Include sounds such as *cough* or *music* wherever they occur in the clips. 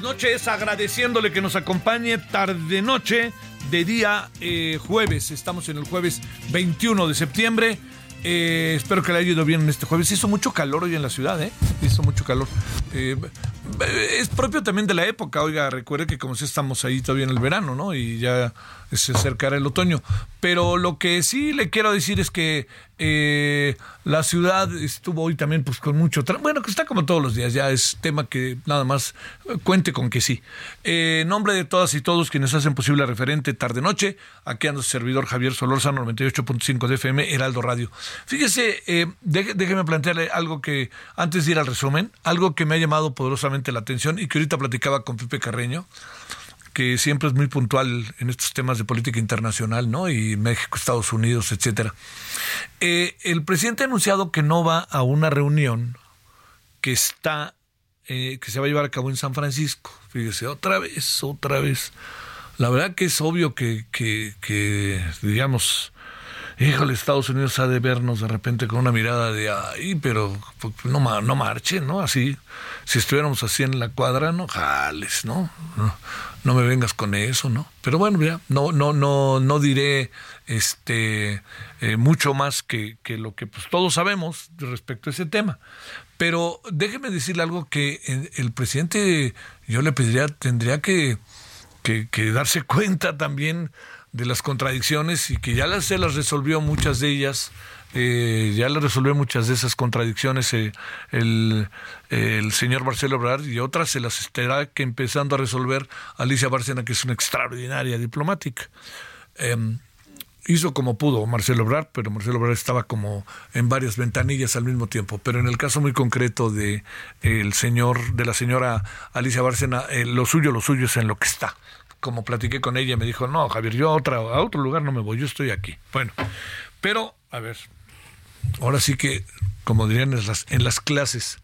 Noches, agradeciéndole que nos acompañe tarde noche de día eh, jueves. Estamos en el jueves 21 de septiembre. Eh, espero que le haya ido bien en este jueves. Hizo mucho calor hoy en la ciudad, ¿eh? Hizo mucho calor. Eh, es propio también de la época. Oiga, recuerde que como si estamos ahí todavía en el verano, ¿no? Y ya se acercará el otoño. Pero lo que sí le quiero decir es que eh, la ciudad estuvo hoy también pues con mucho... Bueno, que está como todos los días, ya es tema que nada más eh, cuente con que sí. Eh, en nombre de todas y todos quienes hacen posible referente tarde-noche, aquí anda su servidor Javier Solórzano, 98.5 de FM, Heraldo Radio. Fíjese, eh, déjeme plantearle algo que, antes de ir al resumen, algo que me ha llamado poderosamente la atención y que ahorita platicaba con Pepe Carreño que siempre es muy puntual en estos temas de política internacional, ¿no? Y México, Estados Unidos, etcétera. Eh, el presidente ha anunciado que no va a una reunión que está, eh, que se va a llevar a cabo en San Francisco. Fíjese, otra vez, otra vez. La verdad que es obvio que, digamos, híjole, Estados Unidos ha de vernos de repente con una mirada de, ay, pero pues, no, no marchen, ¿no? Así, si estuviéramos así en la cuadra, no jales. No, no me vengas con eso, ¿no? Pero bueno, ya, no, no, no, no diré este eh, mucho más que, que lo que pues, todos sabemos respecto a ese tema. Pero déjeme decirle algo que eh, el presidente, yo le pediría, tendría que, que, que darse cuenta también de las contradicciones y que ya las, se las resolvió muchas de ellas, eh, ya le resolvió muchas de esas contradicciones eh, el, señor Marcelo Obrador y otras se las estará que empezando a resolver Alicia Bárcena, que es una extraordinaria diplomática. Em, hizo como pudo Marcelo Obrar, pero Marcelo Obrar estaba como en varias ventanillas al mismo tiempo. Pero en el caso muy concreto de el señor, de la señora Alicia Bárcena, eh, lo suyo, lo suyo es en lo que está. Como platiqué con ella, me dijo, no, Javier, yo a, otra, a otro lugar no me voy, yo estoy aquí. Bueno, pero, a ver, ahora sí que, como dirían en las, clases,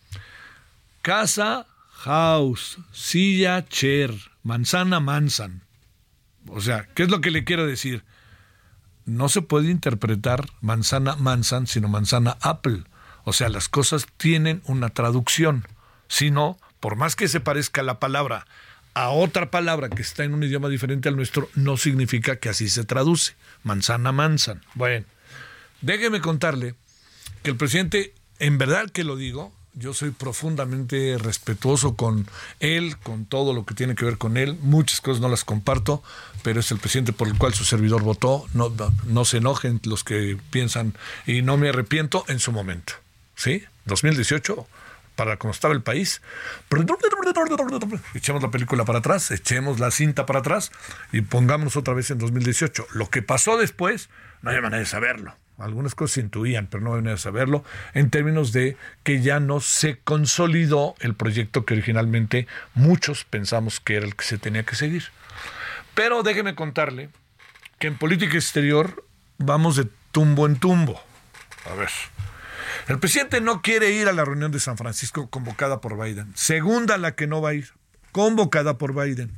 casa, house, silla, chair, manzana, manzan. O sea, ¿qué es lo que le quiero decir? no se puede interpretar manzana manzan, sino manzana apple. O sea, las cosas tienen una traducción. Si no, por más que se parezca la palabra a otra palabra que está en un idioma diferente al nuestro, no significa que así se traduce. Manzana manzan. Bueno, déjeme contarle que el presidente, en verdad que lo digo, yo soy profundamente respetuoso con él, con todo lo que tiene que ver con él. Muchas cosas no las comparto, pero es el presidente por el cual su servidor votó. No, no, se enojen los que piensan y no me arrepiento en su momento. ¿Sí? 2018, para cómo estaba el país. Echemos la película para atrás, echemos la cinta para atrás y pongámonos otra vez en 2018. Lo que pasó después, no hay manera de saberlo. Algunas cosas se intuían, pero no venía a saberlo, en términos de que ya no se consolidó el proyecto que originalmente muchos pensamos que era el que se tenía que seguir. Pero déjeme contarle que en política exterior vamos de tumbo en tumbo. A ver. El presidente no quiere ir a la reunión de San Francisco convocada por Biden. Segunda la que no va a ir, convocada por Biden.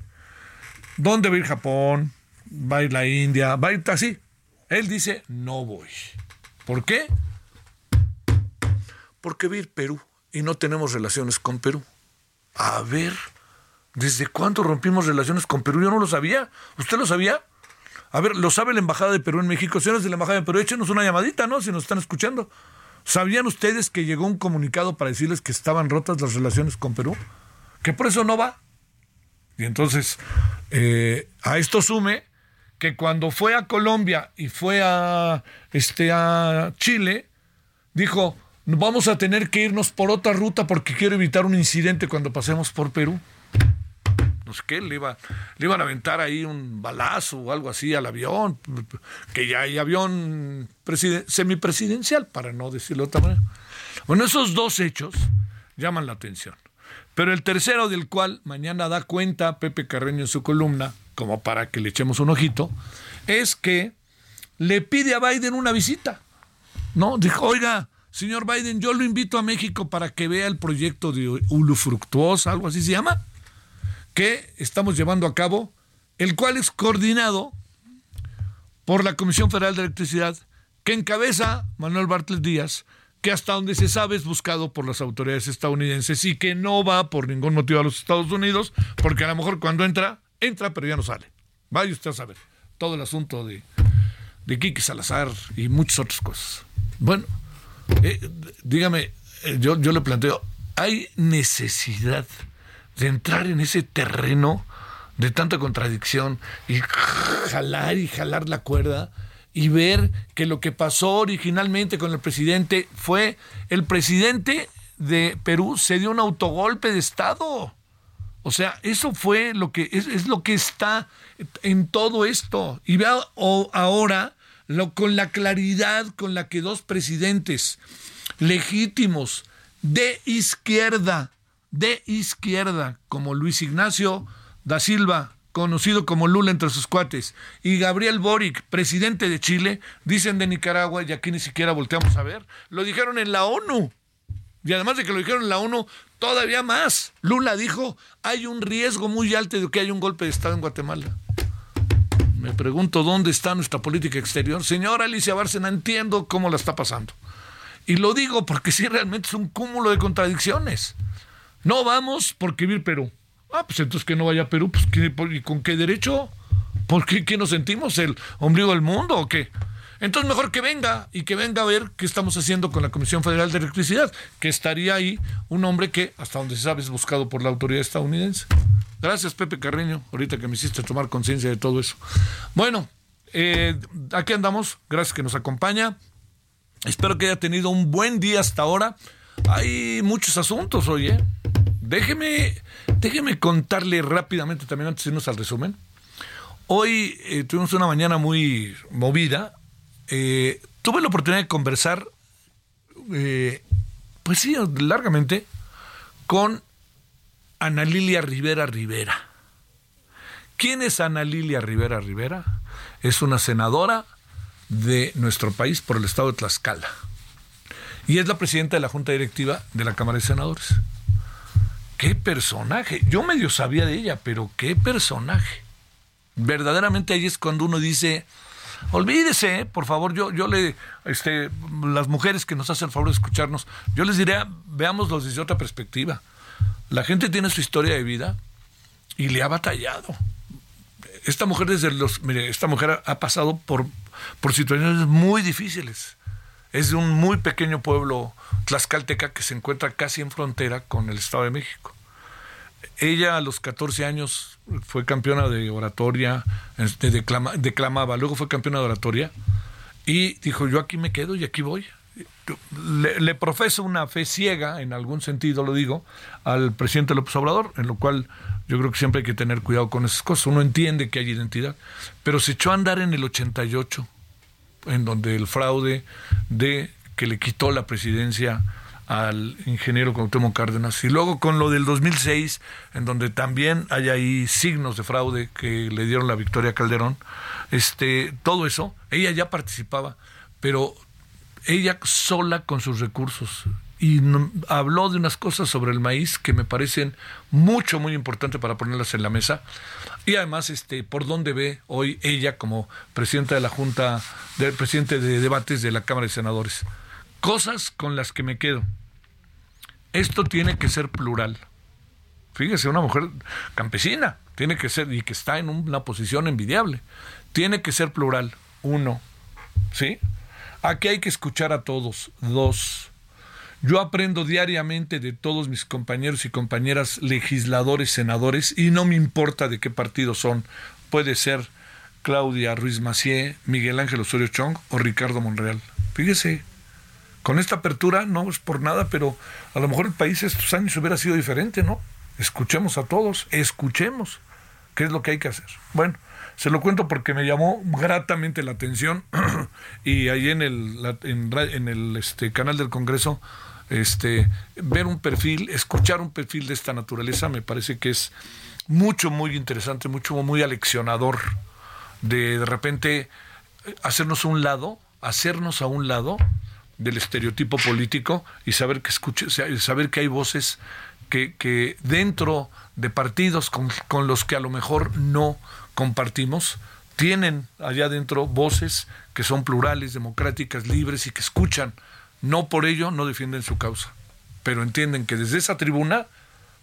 ¿Dónde va a ir Japón? ¿Va a ir la India? ¿Va a ir así? Él dice, no voy. ¿Por qué? Porque ir Perú y no tenemos relaciones con Perú. A ver, ¿desde cuándo rompimos relaciones con Perú? Yo no lo sabía. ¿Usted lo sabía? A ver, ¿lo sabe la Embajada de Perú en México? Señores de la Embajada de Perú, échenos una llamadita, ¿no? Si nos están escuchando. ¿Sabían ustedes que llegó un comunicado para decirles que estaban rotas las relaciones con Perú? Que por eso no va. Y entonces, eh, a esto sume que cuando fue a Colombia y fue a, este, a Chile, dijo, vamos a tener que irnos por otra ruta porque quiero evitar un incidente cuando pasemos por Perú. No sé qué, le, iba, le iban a aventar ahí un balazo o algo así al avión, que ya hay avión semipresidencial, para no decirlo de otra manera. Bueno, esos dos hechos llaman la atención. Pero el tercero del cual mañana da cuenta Pepe Carreño en su columna, como para que le echemos un ojito, es que le pide a Biden una visita. ¿No? Dijo, oiga, señor Biden, yo lo invito a México para que vea el proyecto de Ulufructuosa, algo así se llama, que estamos llevando a cabo, el cual es coordinado por la Comisión Federal de Electricidad, que encabeza Manuel Bartlett Díaz, que hasta donde se sabe es buscado por las autoridades estadounidenses y que no va por ningún motivo a los Estados Unidos, porque a lo mejor cuando entra, entra, pero ya no sale. Vaya usted a saber. Todo el asunto de, de Kiki Salazar y muchas otras cosas. Bueno, eh, dígame, eh, yo, yo le planteo, ¿hay necesidad de entrar en ese terreno de tanta contradicción y jalar y jalar la cuerda? y ver que lo que pasó originalmente con el presidente fue el presidente de Perú se dio un autogolpe de Estado. O sea, eso fue lo que es, lo que está en todo esto. Y vea ahora lo, con la claridad con la que dos presidentes legítimos de izquierda, de izquierda, como Luis Ignacio da Silva conocido como Lula entre sus cuates, y Gabriel Boric, presidente de Chile, dicen de Nicaragua, y aquí ni siquiera volteamos a ver, lo dijeron en la ONU. Y además de que lo dijeron en la ONU, todavía más. Lula dijo, hay un riesgo muy alto de que haya un golpe de Estado en Guatemala. Me pregunto dónde está nuestra política exterior. Señora Alicia Bárcena, entiendo cómo la está pasando. Y lo digo porque sí, realmente es un cúmulo de contradicciones. No vamos porque vivir Perú. Ah, pues entonces que no vaya a Perú, pues ¿y con qué derecho? ¿Por qué, qué nos sentimos? ¿El ombligo del mundo o qué? Entonces mejor que venga y que venga a ver qué estamos haciendo con la Comisión Federal de Electricidad, que estaría ahí un hombre que, hasta donde se sabe, es buscado por la autoridad estadounidense. Gracias, Pepe Carreño, ahorita que me hiciste tomar conciencia de todo eso. Bueno, eh, aquí andamos, gracias que nos acompaña. Espero que haya tenido un buen día hasta ahora. Hay muchos asuntos hoy, ¿eh? Déjeme, déjeme contarle rápidamente también antes de irnos al resumen. Hoy eh, tuvimos una mañana muy movida. Eh, tuve la oportunidad de conversar, eh, pues sí, largamente, con Ana Lilia Rivera Rivera. ¿Quién es Ana Lilia Rivera Rivera? Es una senadora de nuestro país por el estado de Tlaxcala. Y es la presidenta de la Junta Directiva de la Cámara de Senadores qué personaje. Yo medio sabía de ella, pero qué personaje. Verdaderamente ahí es cuando uno dice, olvídese, por favor, yo, yo le, este, las mujeres que nos hacen el favor de escucharnos, yo les diría, veámoslo desde otra perspectiva. La gente tiene su historia de vida y le ha batallado. Esta mujer desde los, mire, esta mujer ha pasado por, por situaciones muy difíciles. Es de un muy pequeño pueblo tlaxcalteca que se encuentra casi en frontera con el Estado de México. Ella a los 14 años fue campeona de oratoria, este, declamaba, luego fue campeona de oratoria y dijo, yo aquí me quedo y aquí voy. Le, profeso una fe ciega, en algún sentido lo digo, al presidente López Obrador, en lo cual yo creo que siempre hay que tener cuidado con esas cosas. Uno entiende que hay identidad, pero se echó a andar en el 88. en donde el fraude de que le quitó la presidencia al ingeniero Cuauhtémoc Cárdenas. Y luego con lo del 2006 en donde también hay ahí signos de fraude que le dieron la victoria a Calderón este todo eso ella ya participaba pero ella sola con sus recursos. Y habló de unas cosas sobre el maíz que me parecen mucho muy importantes para ponerlas en la mesa. Y además este por dónde ve hoy ella como presidenta de la junta del presidente de debates de la Cámara de Senadores Cosas con las que me quedo. Esto tiene que ser plural. Fíjese, una mujer campesina tiene que ser y que está en una posición envidiable. Tiene que ser plural. Uno, ¿sí? Aquí hay que escuchar a todos. Dos, yo aprendo diariamente de todos mis compañeros y compañeras legisladores, senadores, y no me importa de qué partido son. Puede ser Claudia Ruiz Macié, Miguel Ángel Osorio Chong o Ricardo Monreal. Fíjese, con esta apertura no es por nada, pero a lo mejor el país estos años hubiera sido diferente, ¿no? Escuchemos a todos, escuchemos qué es lo que hay que hacer. Bueno, se lo cuento porque me llamó gratamente la atención *clears throat* y ahí en el, en, el este, canal del Congreso, este, ver un perfil, escuchar un perfil de esta naturaleza me parece que es mucho, muy interesante, mucho, muy aleccionador de de repente hacernos a un lado, hacernos a un lado del estereotipo político y saber que saber que hay voces que, que dentro de partidos con, con, los que a lo mejor no compartimos, tienen allá adentro voces que son plurales, democráticas, libres y que escuchan. No por ello no defienden su causa, pero entienden que desde esa tribuna,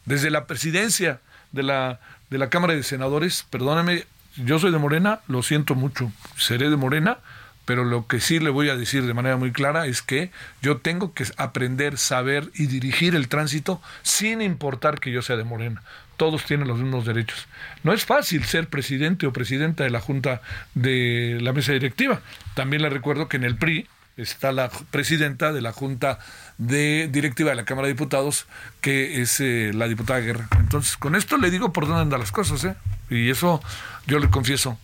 desde la presidencia de la, de la Cámara de Senadores, perdóname, yo soy de Morena, lo siento mucho, seré de Morena, pero lo que sí le voy a decir de manera muy clara es que yo tengo que aprender, saber y dirigir el tránsito sin importar que yo sea de Morena. Todos tienen los mismos derechos. No es fácil ser presidente o presidenta de la Junta de la mesa directiva. También le recuerdo que en el PRI está la presidenta de la Junta de Directiva de la Cámara de Diputados, que es eh, la diputada Guerra. Entonces, con esto le digo por dónde andan las cosas, ¿eh? Y eso yo le confieso,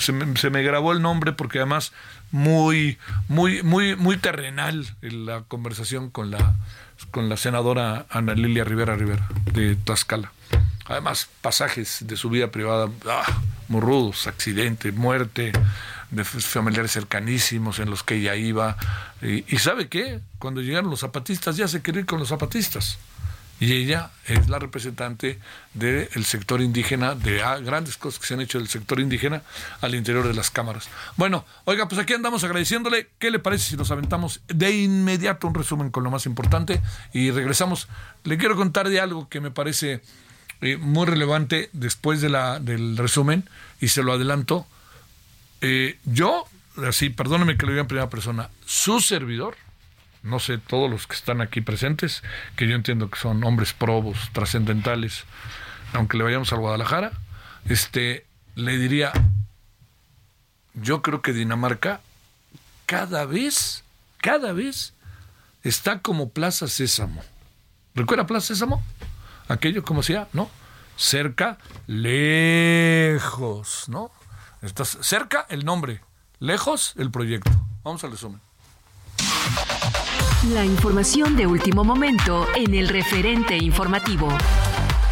se, me, se, me, grabó el nombre porque además muy, muy, muy, muy terrenal en la conversación con la, con la senadora Ana Lilia Rivera Rivera de Tlaxcala. Además, pasajes de su vida privada ah, muy rudos, accidente, muerte, de familiares cercanísimos en los que ella iba. Y, ¿sabe qué? Cuando llegaron los zapatistas, ya se quería ir con los zapatistas y ella es la representante del sector indígena, de ah, grandes cosas que se han hecho del sector indígena al interior de las cámaras. Bueno, oiga, pues aquí andamos agradeciéndole. ¿Qué le parece si nos aventamos de inmediato un resumen con lo más importante y regresamos? Le quiero contar de algo que me parece eh, muy relevante después de la, del resumen y se lo adelanto. Eh, yo, así, perdóneme que lo diga en primera persona, su servidor no sé, todos los que están aquí presentes, que yo entiendo que son hombres probos, trascendentales, aunque le vayamos a Guadalajara, este, le diría, yo creo que Dinamarca cada vez, cada vez está como Plaza Sésamo. ¿Recuerda Plaza Sésamo? Aquello como sea, ¿no? Cerca, lejos, ¿no? Estás cerca el nombre, lejos el proyecto. Vamos al resumen. La información de último momento en el referente informativo.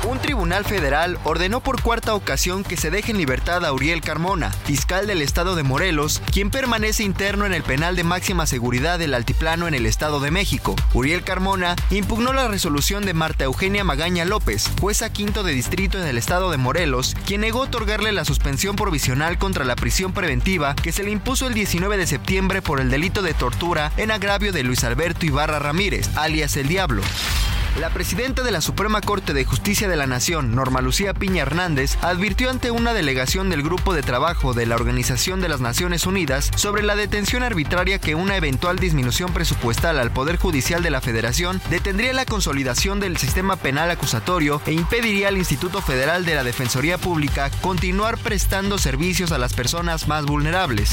Un tribunal federal ordenó por cuarta ocasión que se deje en libertad a Uriel Carmona, fiscal del estado de Morelos, quien permanece interno en el penal de máxima seguridad del Altiplano en el estado de México. Uriel Carmona impugnó la resolución de Marta Eugenia Magaña López, jueza quinto de distrito en el estado de Morelos, quien negó otorgarle la suspensión provisional contra la prisión preventiva que se le impuso el 19 de septiembre por el delito de tortura en agravio de Luis Alberto Ibarra Ramírez, alias El Diablo. La presidenta de la Suprema Corte de Justicia de la Nación, Norma Lucía Piña Hernández, advirtió ante una delegación del Grupo de Trabajo de la Organización de las Naciones Unidas sobre la detención arbitraria que una eventual disminución presupuestal al Poder Judicial de la Federación detendría la consolidación del sistema penal acusatorio e impediría al Instituto Federal de la Defensoría Pública continuar prestando servicios a las personas más vulnerables.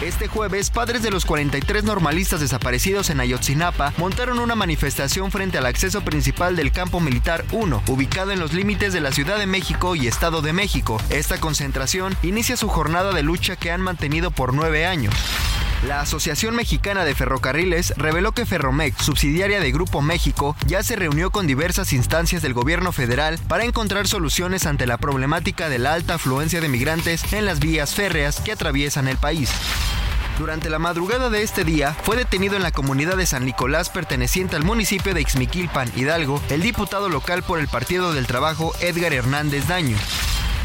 Este jueves, padres de los 43 normalistas desaparecidos en Ayotzinapa montaron una manifestación frente al acceso principal del campo militar 1, ubicado en los límites de la Ciudad de México y Estado de México. Esta concentración inicia su jornada de lucha que han mantenido por nueve años. La Asociación Mexicana de Ferrocarriles reveló que Ferromex, subsidiaria de Grupo México, ya se reunió con diversas instancias del gobierno federal para encontrar soluciones ante la problemática de la alta afluencia de migrantes en las vías férreas que atraviesan el país. Durante la madrugada de este día, fue detenido en la comunidad de San Nicolás perteneciente al municipio de Ixmiquilpan, Hidalgo, el diputado local por el Partido del Trabajo Edgar Hernández Daño.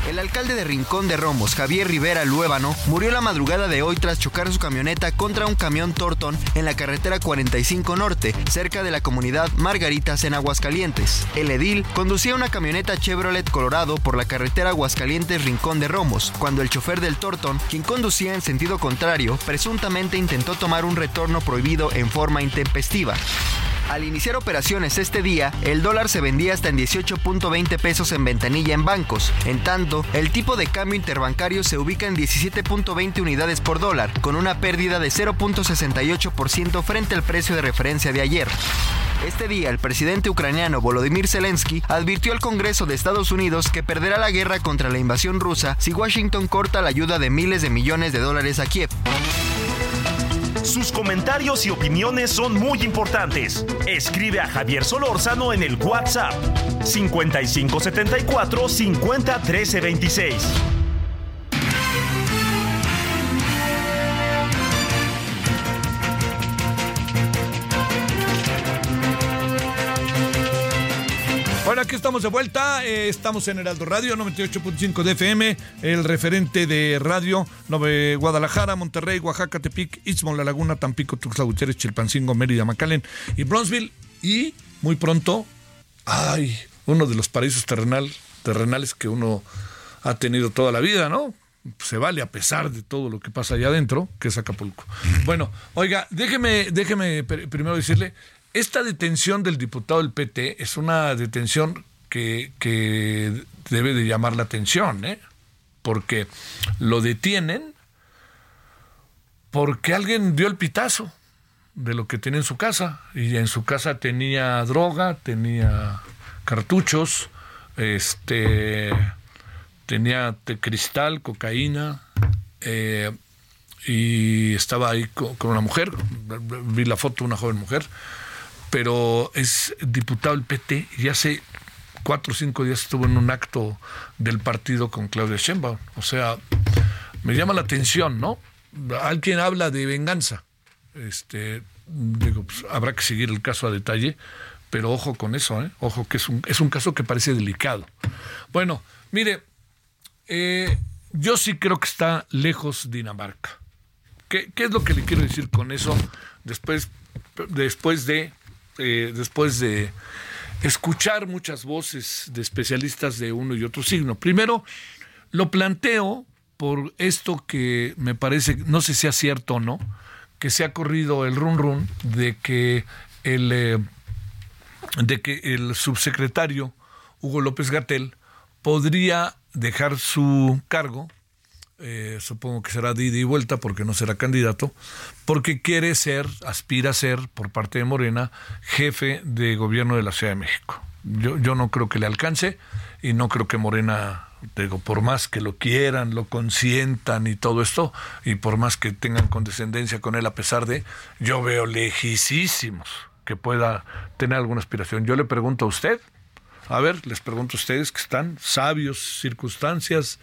El alcalde de Rincón de Romos, Javier Rivera Luébano, murió la madrugada de hoy tras chocar su camioneta contra un camión Torton en la carretera 45 Norte, cerca de la comunidad Margaritas en Aguascalientes. El edil conducía una camioneta Chevrolet Colorado por la carretera Aguascalientes Rincón de Romos, cuando el chofer del Torton, quien conducía en sentido contrario, presuntamente intentó tomar un retorno prohibido en forma intempestiva. Al iniciar operaciones este día, el dólar se vendía hasta en 18.20 pesos en ventanilla en bancos. En tanto, el tipo de cambio interbancario se ubica en 17.20 unidades por dólar, con una pérdida de 0.68% frente al precio de referencia de ayer. Este día, el presidente ucraniano Volodymyr Zelensky advirtió al Congreso de Estados Unidos que perderá la guerra contra la invasión rusa si Washington corta la ayuda de miles de millones de dólares a Kiev. Sus comentarios y opiniones son muy importantes. Escribe a Javier Solórzano en el WhatsApp 5574 50 13 26. Aquí estamos de vuelta. eh, estamos en Heraldo Radio 98.5 de FM, el referente de radio Guadalajara, Monterrey, Oaxaca, Tepic, Istmo, La Laguna, Tampico, Tuxtla Gutiérrez, Chilpancingo, Mérida, McAllen y Bronzeville. Y muy pronto, ay, uno de los paraísos terrenal, terrenales que uno ha tenido toda la vida, ¿no? Se vale a pesar de todo lo que pasa allá adentro, que es Acapulco. *laughs* Bueno, oiga, déjeme, déjeme pr- primero decirle, esta detención del diputado del PT es una detención que, que debe de llamar la atención, ¿eh? Porque lo detienen porque alguien dio el pitazo de lo que tenía en su casa. Y en su casa tenía droga, tenía cartuchos, este tenía te- cristal, cocaína, eh, y estaba ahí co- con, una mujer, vi la foto de una joven mujer, pero es diputado del PT y hace cuatro o cinco días estuvo en un acto del partido con Claudia Sheinbaum. O sea, me llama la atención, ¿no? Alguien habla de venganza. Este, digo, pues, habrá que seguir el caso a detalle, pero ojo con eso, ¿eh? Ojo que es un, es un caso que parece delicado. Bueno, mire, eh, yo sí creo que está lejos Dinamarca. ¿Qué, qué es lo que le quiero decir con eso después, después de eh, después de escuchar muchas voces de especialistas de uno y otro signo? Primero, lo planteo por esto que me parece, no sé si sea cierto o no, que se ha corrido el run run de que el eh, de que el subsecretario Hugo López Gatel podría dejar su cargo, eh, supongo que será de ida y vuelta porque no será candidato, porque quiere ser, aspira a ser, por parte de Morena, jefe de gobierno de la Ciudad de México. Yo, yo no creo que le alcance y no creo que Morena, digo, por más que lo quieran, lo consientan y todo esto, y por más que tengan condescendencia con él a pesar de, yo veo lejísimos que pueda tener alguna aspiración. Yo le pregunto a usted, a ver, les pregunto a ustedes que están sabios, circunstancias,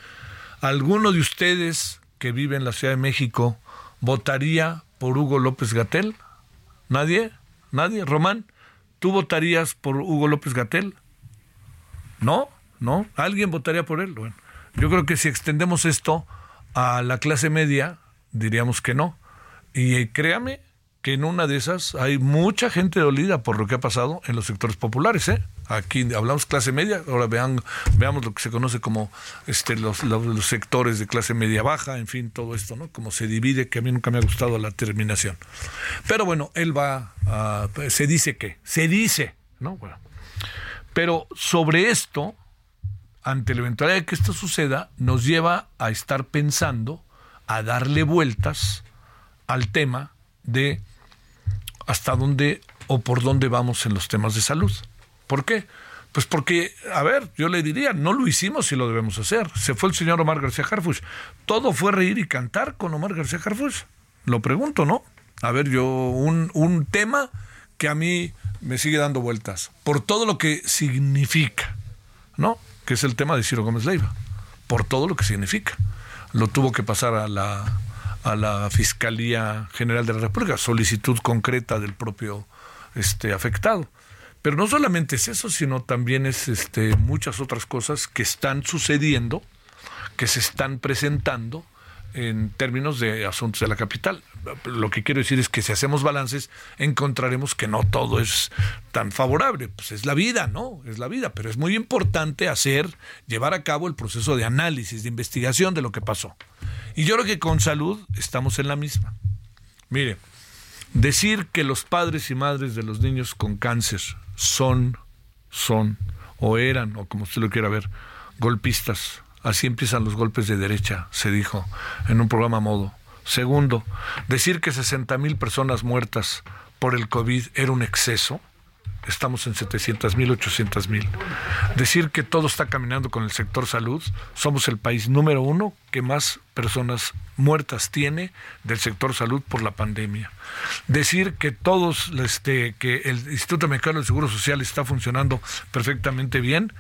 ¿alguno de ustedes que vive en la Ciudad de México votaría por Hugo López Gatel? ¿Nadie? ¿Nadie? Román, ¿tú votarías por Hugo López Gatel? ¿No? ¿No? ¿Alguien votaría por él? Bueno, yo creo que si extendemos esto a la clase media, diríamos que no. Y eh, créame que en una de esas hay mucha gente dolida por lo que ha pasado en los sectores populares, ¿eh? Aquí hablamos clase media, ahora vean, veamos lo que se conoce como este, los, los, sectores de clase media baja, en fin, todo esto, ¿no? Como se divide, que a mí nunca me ha gustado la terminación. Pero bueno, él va a, se dice que, se dice, ¿no? Bueno. Pero sobre esto, ante la eventualidad de que esto suceda, nos lleva a estar pensando, a darle vueltas al tema de hasta dónde o por dónde vamos en los temas de salud. ¿Por qué? Pues porque, a ver, yo le diría, no lo hicimos y lo debemos hacer. Se fue el señor Omar García Harfuch. Todo fue reír y cantar con Omar García Harfuch. Lo pregunto, ¿no? A ver, yo, un, un tema que a mí me sigue dando vueltas, por todo lo que significa, ¿no? Que es el tema de Ciro Gómez Leiva, por todo lo que significa. Lo tuvo que pasar a la, a la Fiscalía General de la República, solicitud concreta del propio este, afectado. Pero no solamente es eso, sino también es este, muchas otras cosas que están sucediendo, que se están presentando en términos de asuntos de la capital. Lo que quiero decir es que si hacemos balances, encontraremos que no todo es tan favorable. Pues es la vida, ¿no? Es la vida. Pero es muy importante hacer, llevar a cabo el proceso de análisis, de investigación de lo que pasó. Y yo creo que con salud estamos en la misma. Mire, decir que los padres y madres de los niños con cáncer son, son, o eran, o como usted lo quiera ver, golpistas. Así empiezan los golpes de derecha, se dijo en un programa modo. Segundo, decir que 60 mil personas muertas por el COVID era un exceso estamos en 700 mil, 800 mil. Decir que todo está caminando con el sector salud, somos el país número uno que más personas muertas tiene del sector salud por la pandemia. Decir que todos, este, que el Instituto Mexicano del Seguro Social está funcionando perfectamente bien,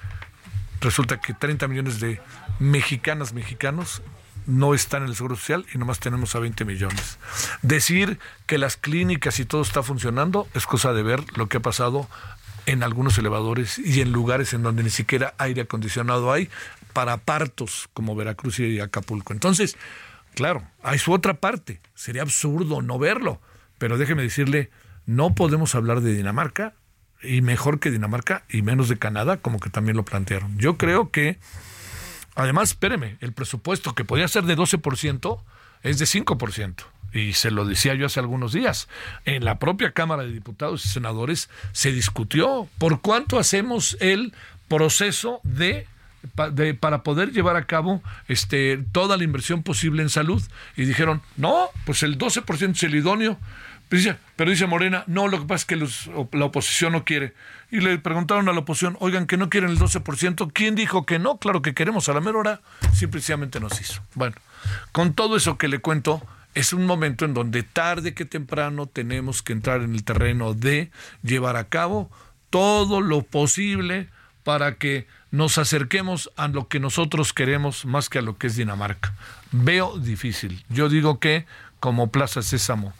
resulta que 30 millones de mexicanas, mexicanos no están en el Seguro Social y nomás tenemos a 20 millones. Decir que las clínicas y todo está funcionando es cosa de ver lo que ha pasado en algunos elevadores y en lugares en donde ni siquiera aire acondicionado hay para partos como Veracruz y Acapulco. Entonces, claro, hay su otra parte. Sería absurdo no verlo. Pero déjeme decirle, no podemos hablar de Dinamarca y mejor que Dinamarca y menos de Canadá, como que también lo plantearon. Yo creo que Además, espéreme, el presupuesto que podía ser de 12% es de 5%. Y se lo decía yo hace algunos días. En la propia Cámara de Diputados y Senadores se discutió por cuánto hacemos el proceso de para poder llevar a cabo este, toda la inversión posible en salud. Y dijeron, no, pues el 12% es el idóneo. Pero dice, Morena, no, lo que pasa es que la oposición no quiere. Y le preguntaron a la oposición, oigan, que no quieren el 12%. ¿Quién dijo que no? Claro que queremos a la mera hora. Simplemente nos hizo. Bueno, con todo eso que le cuento, es un momento en donde tarde que temprano tenemos que entrar en el terreno de llevar a cabo todo lo posible para que nos acerquemos a lo que nosotros queremos más que a lo que es Dinamarca. Veo difícil. Yo digo que como Plaza Sésamo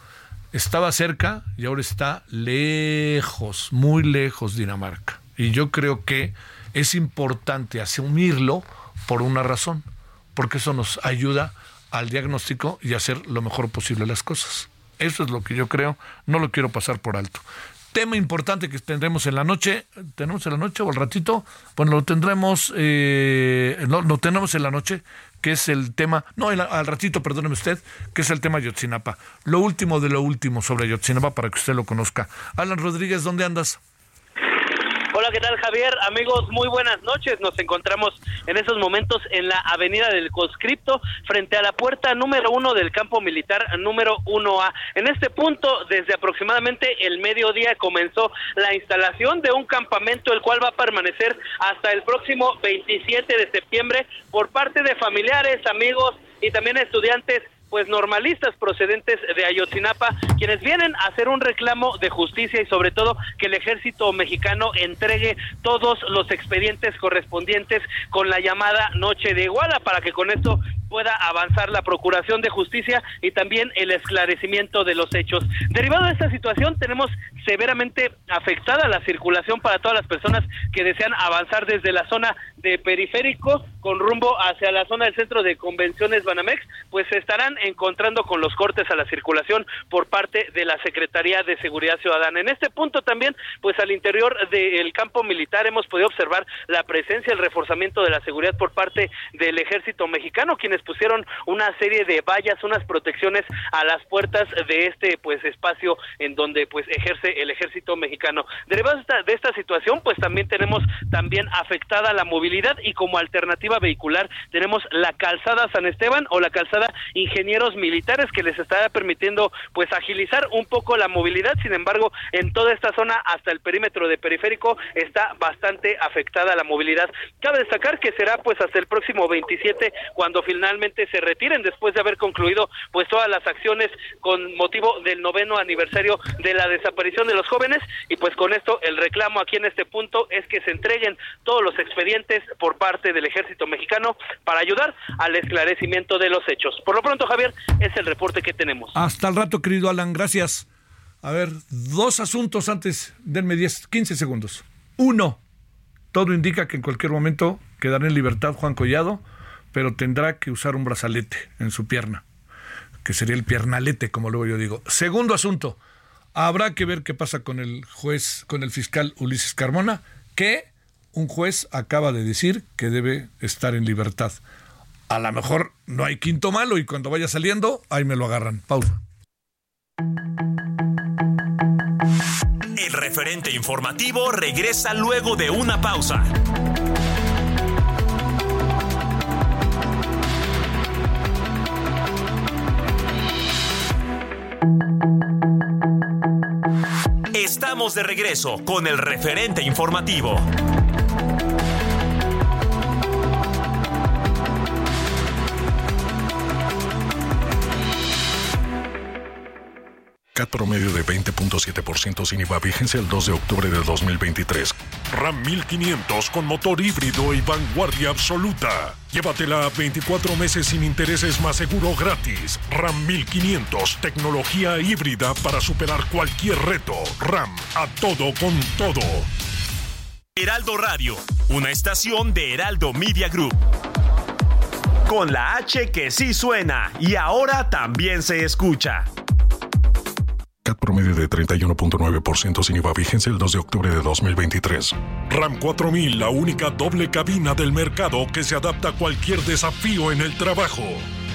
estaba cerca y ahora está lejos, muy lejos Dinamarca. Y yo creo que es importante asumirlo por una razón, porque eso nos ayuda al diagnóstico y hacer lo mejor posible las cosas. Eso es lo que yo creo, no lo quiero pasar por alto. Tema importante que tendremos en la noche, ¿tenemos en la noche o al ratito? Bueno, lo tendremos, eh, no, lo tenemos en la noche, que es el tema, no, al ratito, perdóneme usted, que es el tema Yotzinapa. Lo último de lo último sobre Yotzinapa para que usted lo conozca. Alan Rodríguez, ¿dónde andas? Hola, ¿qué tal Javier? Amigos, muy buenas noches. Nos encontramos en esos momentos en la avenida del conscripto, frente a la puerta número uno del campo militar número 1A. En este punto, desde aproximadamente el mediodía comenzó la instalación de un campamento, el cual va a permanecer hasta el próximo 27 de septiembre por parte de familiares, amigos y también estudiantes pues normalistas procedentes de Ayotzinapa, quienes vienen a hacer un reclamo de justicia y sobre todo que el ejército mexicano entregue todos los expedientes correspondientes con la llamada Noche de Iguala para que con esto pueda avanzar la procuración de justicia y también el esclarecimiento de los hechos. Derivado de esta situación, tenemos severamente afectada la circulación para todas las personas que desean avanzar desde la zona de periférico con rumbo hacia la zona del centro de convenciones Banamex, pues se estarán encontrando con los cortes a la circulación por parte de la Secretaría de Seguridad Ciudadana. En este punto también, pues al interior del campo militar hemos podido observar la presencia, el reforzamiento de la seguridad por parte del ejército mexicano, quienes pusieron una serie de vallas, unas protecciones a las puertas de este pues espacio en donde pues ejerce el ejército mexicano. Derivado de esta, situación, pues también tenemos también afectada la movilidad y como alternativa vehicular tenemos la calzada San Esteban o la calzada Ingenieros Militares que les estará permitiendo pues agilizar un poco la movilidad. Sin embargo, en toda esta zona hasta el perímetro de periférico está bastante afectada la movilidad. Cabe destacar que será pues hasta el próximo 27 cuando se retiren después de haber concluido pues todas las acciones con motivo del noveno aniversario de la desaparición de los jóvenes y pues con esto el reclamo aquí en este punto es que se entreguen todos los expedientes por parte del ejército mexicano para ayudar al esclarecimiento de los hechos. Por lo pronto, Javier, es el reporte que tenemos. Hasta el rato, querido Alan, gracias. A ver, dos asuntos antes, denme 10, 15 segundos. Uno, todo indica que en cualquier momento quedará en libertad Juan Collado, pero tendrá que usar un brazalete en su pierna, que sería el piernalete, como luego yo digo. Segundo asunto, habrá que ver qué pasa con el juez, con el fiscal Ulises Carmona, que un juez acaba de decir que debe estar en libertad. A lo mejor no hay quinto malo y cuando vaya saliendo, ahí me lo agarran. Pausa. El referente informativo regresa luego de una pausa. Estamos de regreso con el referente informativo. CAT promedio de 20.7% sin IVA vigencia el 2 de octubre de 2023. RAM 1500 con motor híbrido y vanguardia absoluta. Llévatela a 24 meses sin intereses más seguro gratis. RAM 1500, tecnología híbrida para superar cualquier reto. RAM, a todo con todo. Heraldo Radio, una estación de Heraldo Media Group. Con la H que sí suena y ahora también se escucha. CAT promedio de 31.9% sin IVA vigencia el 2 de octubre de 2023. RAM 4000, la única doble cabina del mercado que se adapta a cualquier desafío en el trabajo.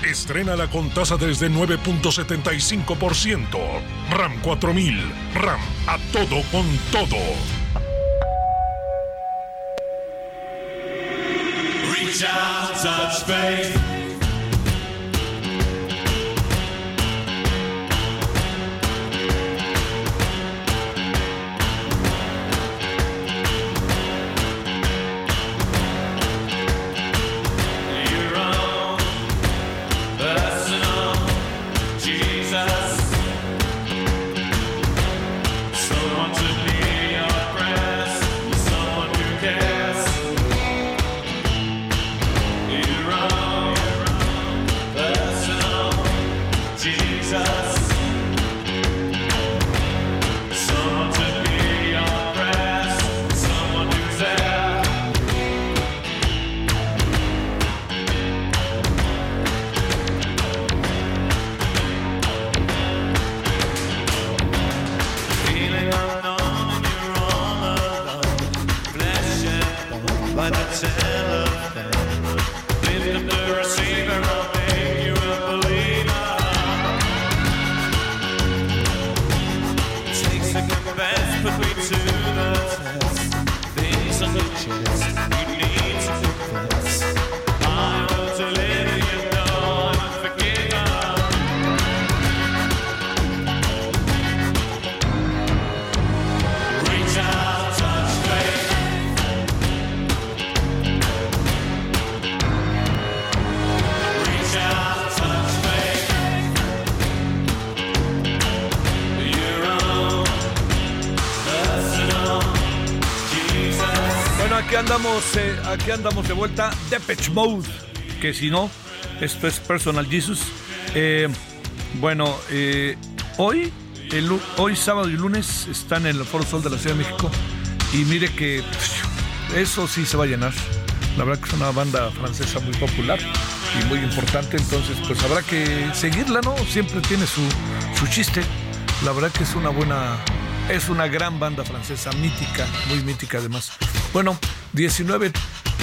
Estrénala con tasa desde 9.75%. RAM 4000, RAM a todo con todo. Reach out, touch. Eh, aquí andamos de vuelta. Depeche Mode, que si no, esto es Personal Jesus. Eh, bueno, eh, hoy, el hoy sábado y lunes están en el Foro Sol de la Ciudad de México y mire que eso sí se va a llenar. La verdad que es una banda francesa muy popular y muy importante, entonces pues habrá que seguirla, ¿no? Siempre tiene su, su chiste. La verdad que es una buena, es una gran banda francesa, mítica, muy mítica además. Bueno, 19,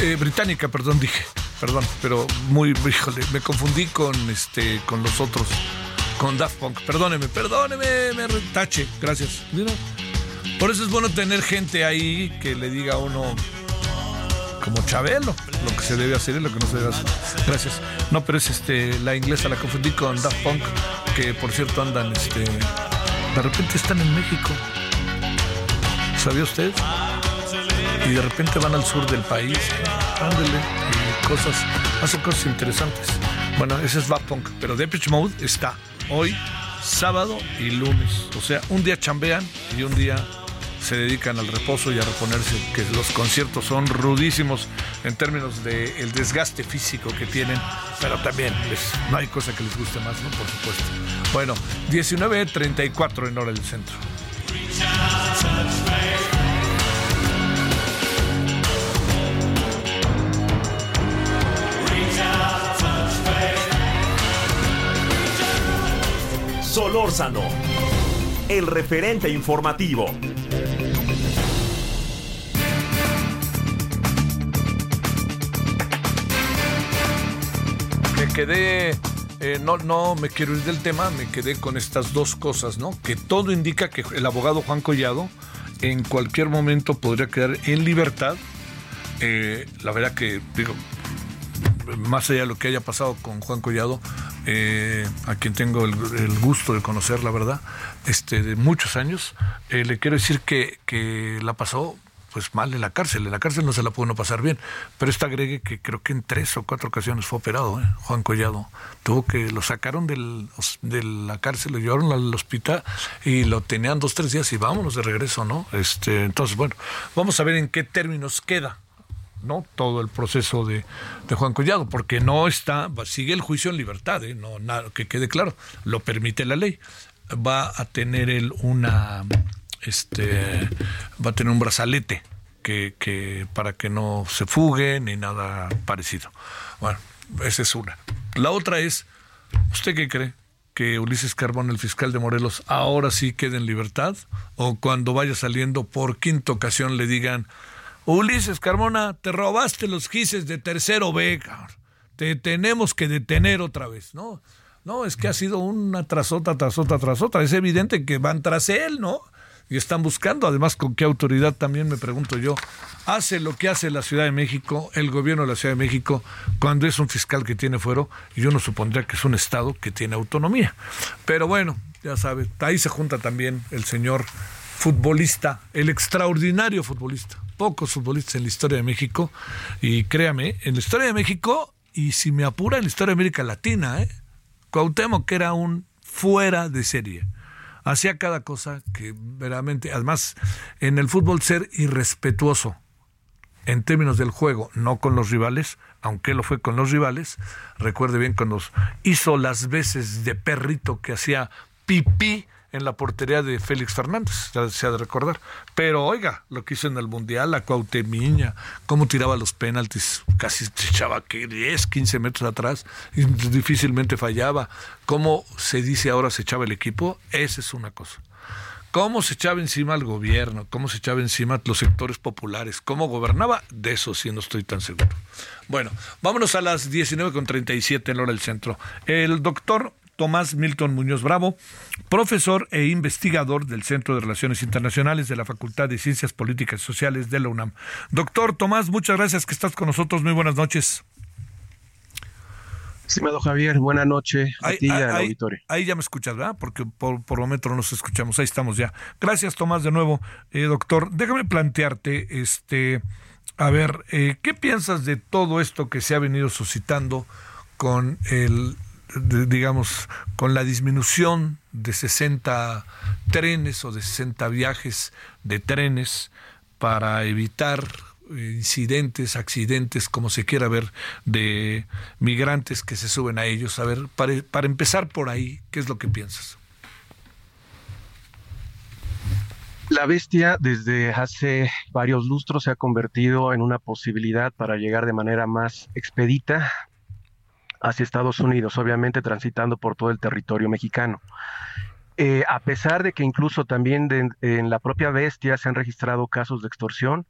eh, británica, perdón, dije, perdón, pero muy, híjole, me confundí con, este, con los otros, con Daft Punk. Perdóneme, perdóneme, me retache, gracias. Mira, Por eso es bueno tener gente ahí que le diga a uno como Chabelo, lo que se debe hacer y lo que no se debe hacer. Gracias. No, pero es este la inglesa, la confundí con Daft Punk, que por cierto andan, este, de repente están en México. ¿Sabía usted? Y de repente van al sur del país, ándele, y cosas, hacen cosas interesantes. Bueno, ese es Daft Punk, pero Depeche Mode está hoy, sábado y lunes. O sea, un día chambean y un día se dedican al reposo y a reponerse, que los conciertos son rudísimos en términos del desgaste físico que tienen, pero también les- no hay cosa que les guste más, ¿no? Por supuesto. Bueno, 19.34 en hora del centro. Solórzano, el referente informativo. Quedé, eh, no, no me quiero ir del tema, me quedé con estas dos cosas, ¿no? Que todo indica que el abogado Juan Collado en cualquier momento podría quedar en libertad. Eh, la verdad que, digo, más allá de lo que haya pasado con Juan Collado, eh, a quien tengo el, gusto de conocer, la verdad, este, de muchos años, le quiero decir que, que la pasó pues mal en la cárcel. En la cárcel no se la pudo no pasar bien. Pero esta agregue que creo que en tres o cuatro ocasiones fue operado, ¿eh? Juan Collado. Tuvo que, lo sacaron de la cárcel, lo llevaron al hospital y lo tenían dos, tres días y vámonos de regreso, ¿no? Este, entonces, bueno, vamos a ver en qué términos queda no todo el proceso de, Juan Collado, porque no está, sigue el juicio en libertad, ¿eh? no, nada, que quede claro, lo permite la ley. Va a tener él una, este, va a tener un brazalete que, para que no se fugue ni nada parecido. Bueno, esa es una. La otra es, ¿usted qué cree? que Ulises Carbón, el fiscal de Morelos, ahora sí quede en libertad? ¿O cuando vaya saliendo por quinta ocasión le digan, Ulises Carmona, te robaste los gises de tercero B. Te tenemos que detener otra vez, ¿no? No, es que ha sido una tras otra, tras otra, tras otra. Es evidente que van tras él, ¿no? Y están buscando, además, con qué autoridad también me pregunto yo, hace lo que hace la Ciudad de México, el gobierno de la Ciudad de México, cuando es un fiscal que tiene fuero, y yo no supondría que es un Estado que tiene autonomía. Pero bueno, ya sabe, ahí se junta también el señor futbolista, el extraordinario futbolista. Pocos futbolistas en la historia de México. Y créame, en la historia de México, y si me apura, en la historia de América Latina, ¿eh? Cuauhtémoc que era un fuera de serie. Hacía cada cosa que verdaderamente, además, en el fútbol ser irrespetuoso en términos del juego, no con los rivales, aunque lo fue con los rivales. Recuerde bien cuando hizo las veces de perrito que hacía pipí en la portería de Félix Fernández, ya se ha de recordar. Pero oiga, lo que hizo en el Mundial, la Cuauhtemiña, cómo tiraba los penaltis, casi se echaba que 10, 15 metros atrás, y difícilmente fallaba. Cómo se dice ahora se echaba el equipo, esa es una cosa cómo se echaba encima al gobierno, cómo se echaba encima los sectores populares, cómo gobernaba, de eso sí no estoy tan seguro. Bueno, vámonos a las 19.37 en hora del centro. El doctor Tomás Milton Muñoz Bravo, profesor e investigador del Centro de Relaciones Internacionales de la Facultad de Ciencias Políticas y Sociales de la UNAM. Doctor Tomás, muchas gracias que estás con nosotros. Muy buenas noches. Estimado Javier, buena noche a Ahí, ti y al auditorio. ahí ya me escuchas, ¿verdad? Porque por, por momento no nos escuchamos. Ahí estamos ya. Gracias, Tomás, de nuevo. Eh, doctor, déjame plantearte, este, a ver, eh, ¿qué piensas de todo esto que se ha venido suscitando con el, digamos, con la disminución de 60 trenes o de 60 viajes de trenes para evitar incidentes, accidentes, como se quiera ver, de migrantes que se suben a ellos. A ver, para, para empezar por ahí, ¿qué es lo que piensas? La bestia desde hace varios lustros se ha convertido en una posibilidad para llegar de manera más expedita hacia Estados Unidos, obviamente transitando por todo el territorio mexicano. Eh, a pesar de que incluso también en la propia bestia se han registrado casos de extorsión,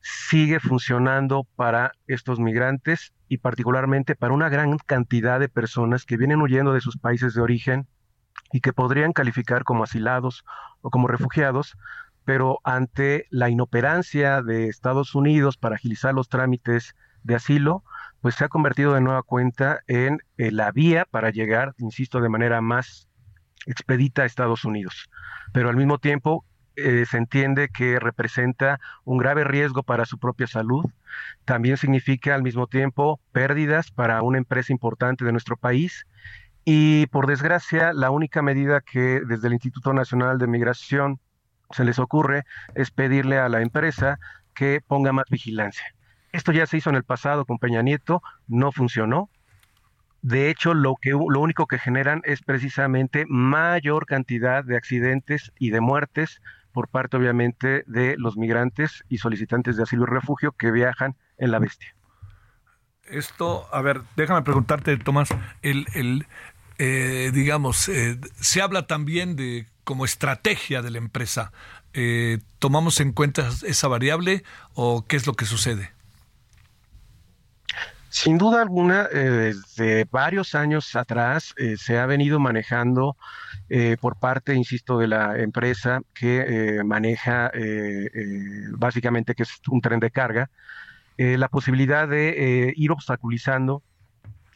sigue funcionando para estos migrantes y particularmente para una gran cantidad de personas que vienen huyendo de sus países de origen y que podrían calificar como asilados o como refugiados, pero ante la inoperancia de Estados Unidos para agilizar los trámites de asilo, pues se ha convertido de nueva cuenta en eh, la vía para llegar, insisto, de manera más expedita a Estados Unidos. Pero al mismo tiempo eh, se entiende que representa un grave riesgo para su propia salud. También significa al mismo tiempo pérdidas para una empresa importante de nuestro país. Y por desgracia, la única medida que desde el Instituto Nacional de Migración se les ocurre es pedirle a la empresa que ponga más vigilancia. Esto ya se hizo en el pasado con Peña Nieto, no funcionó. De hecho, lo, que, lo único que generan es precisamente mayor cantidad de accidentes y de muertes por parte, obviamente, de los migrantes y solicitantes de asilo y refugio que viajan en la bestia. Esto, a ver, déjame preguntarte, Tomás, el, el eh, digamos, eh, se habla también de como estrategia de la empresa. Eh, ¿Tomamos en cuenta esa variable o qué es lo que sucede? Sin duda alguna, eh, desde varios años atrás eh, se ha venido manejando eh, por parte, insisto, de la empresa que maneja básicamente, que es un tren de carga, la posibilidad de ir obstaculizando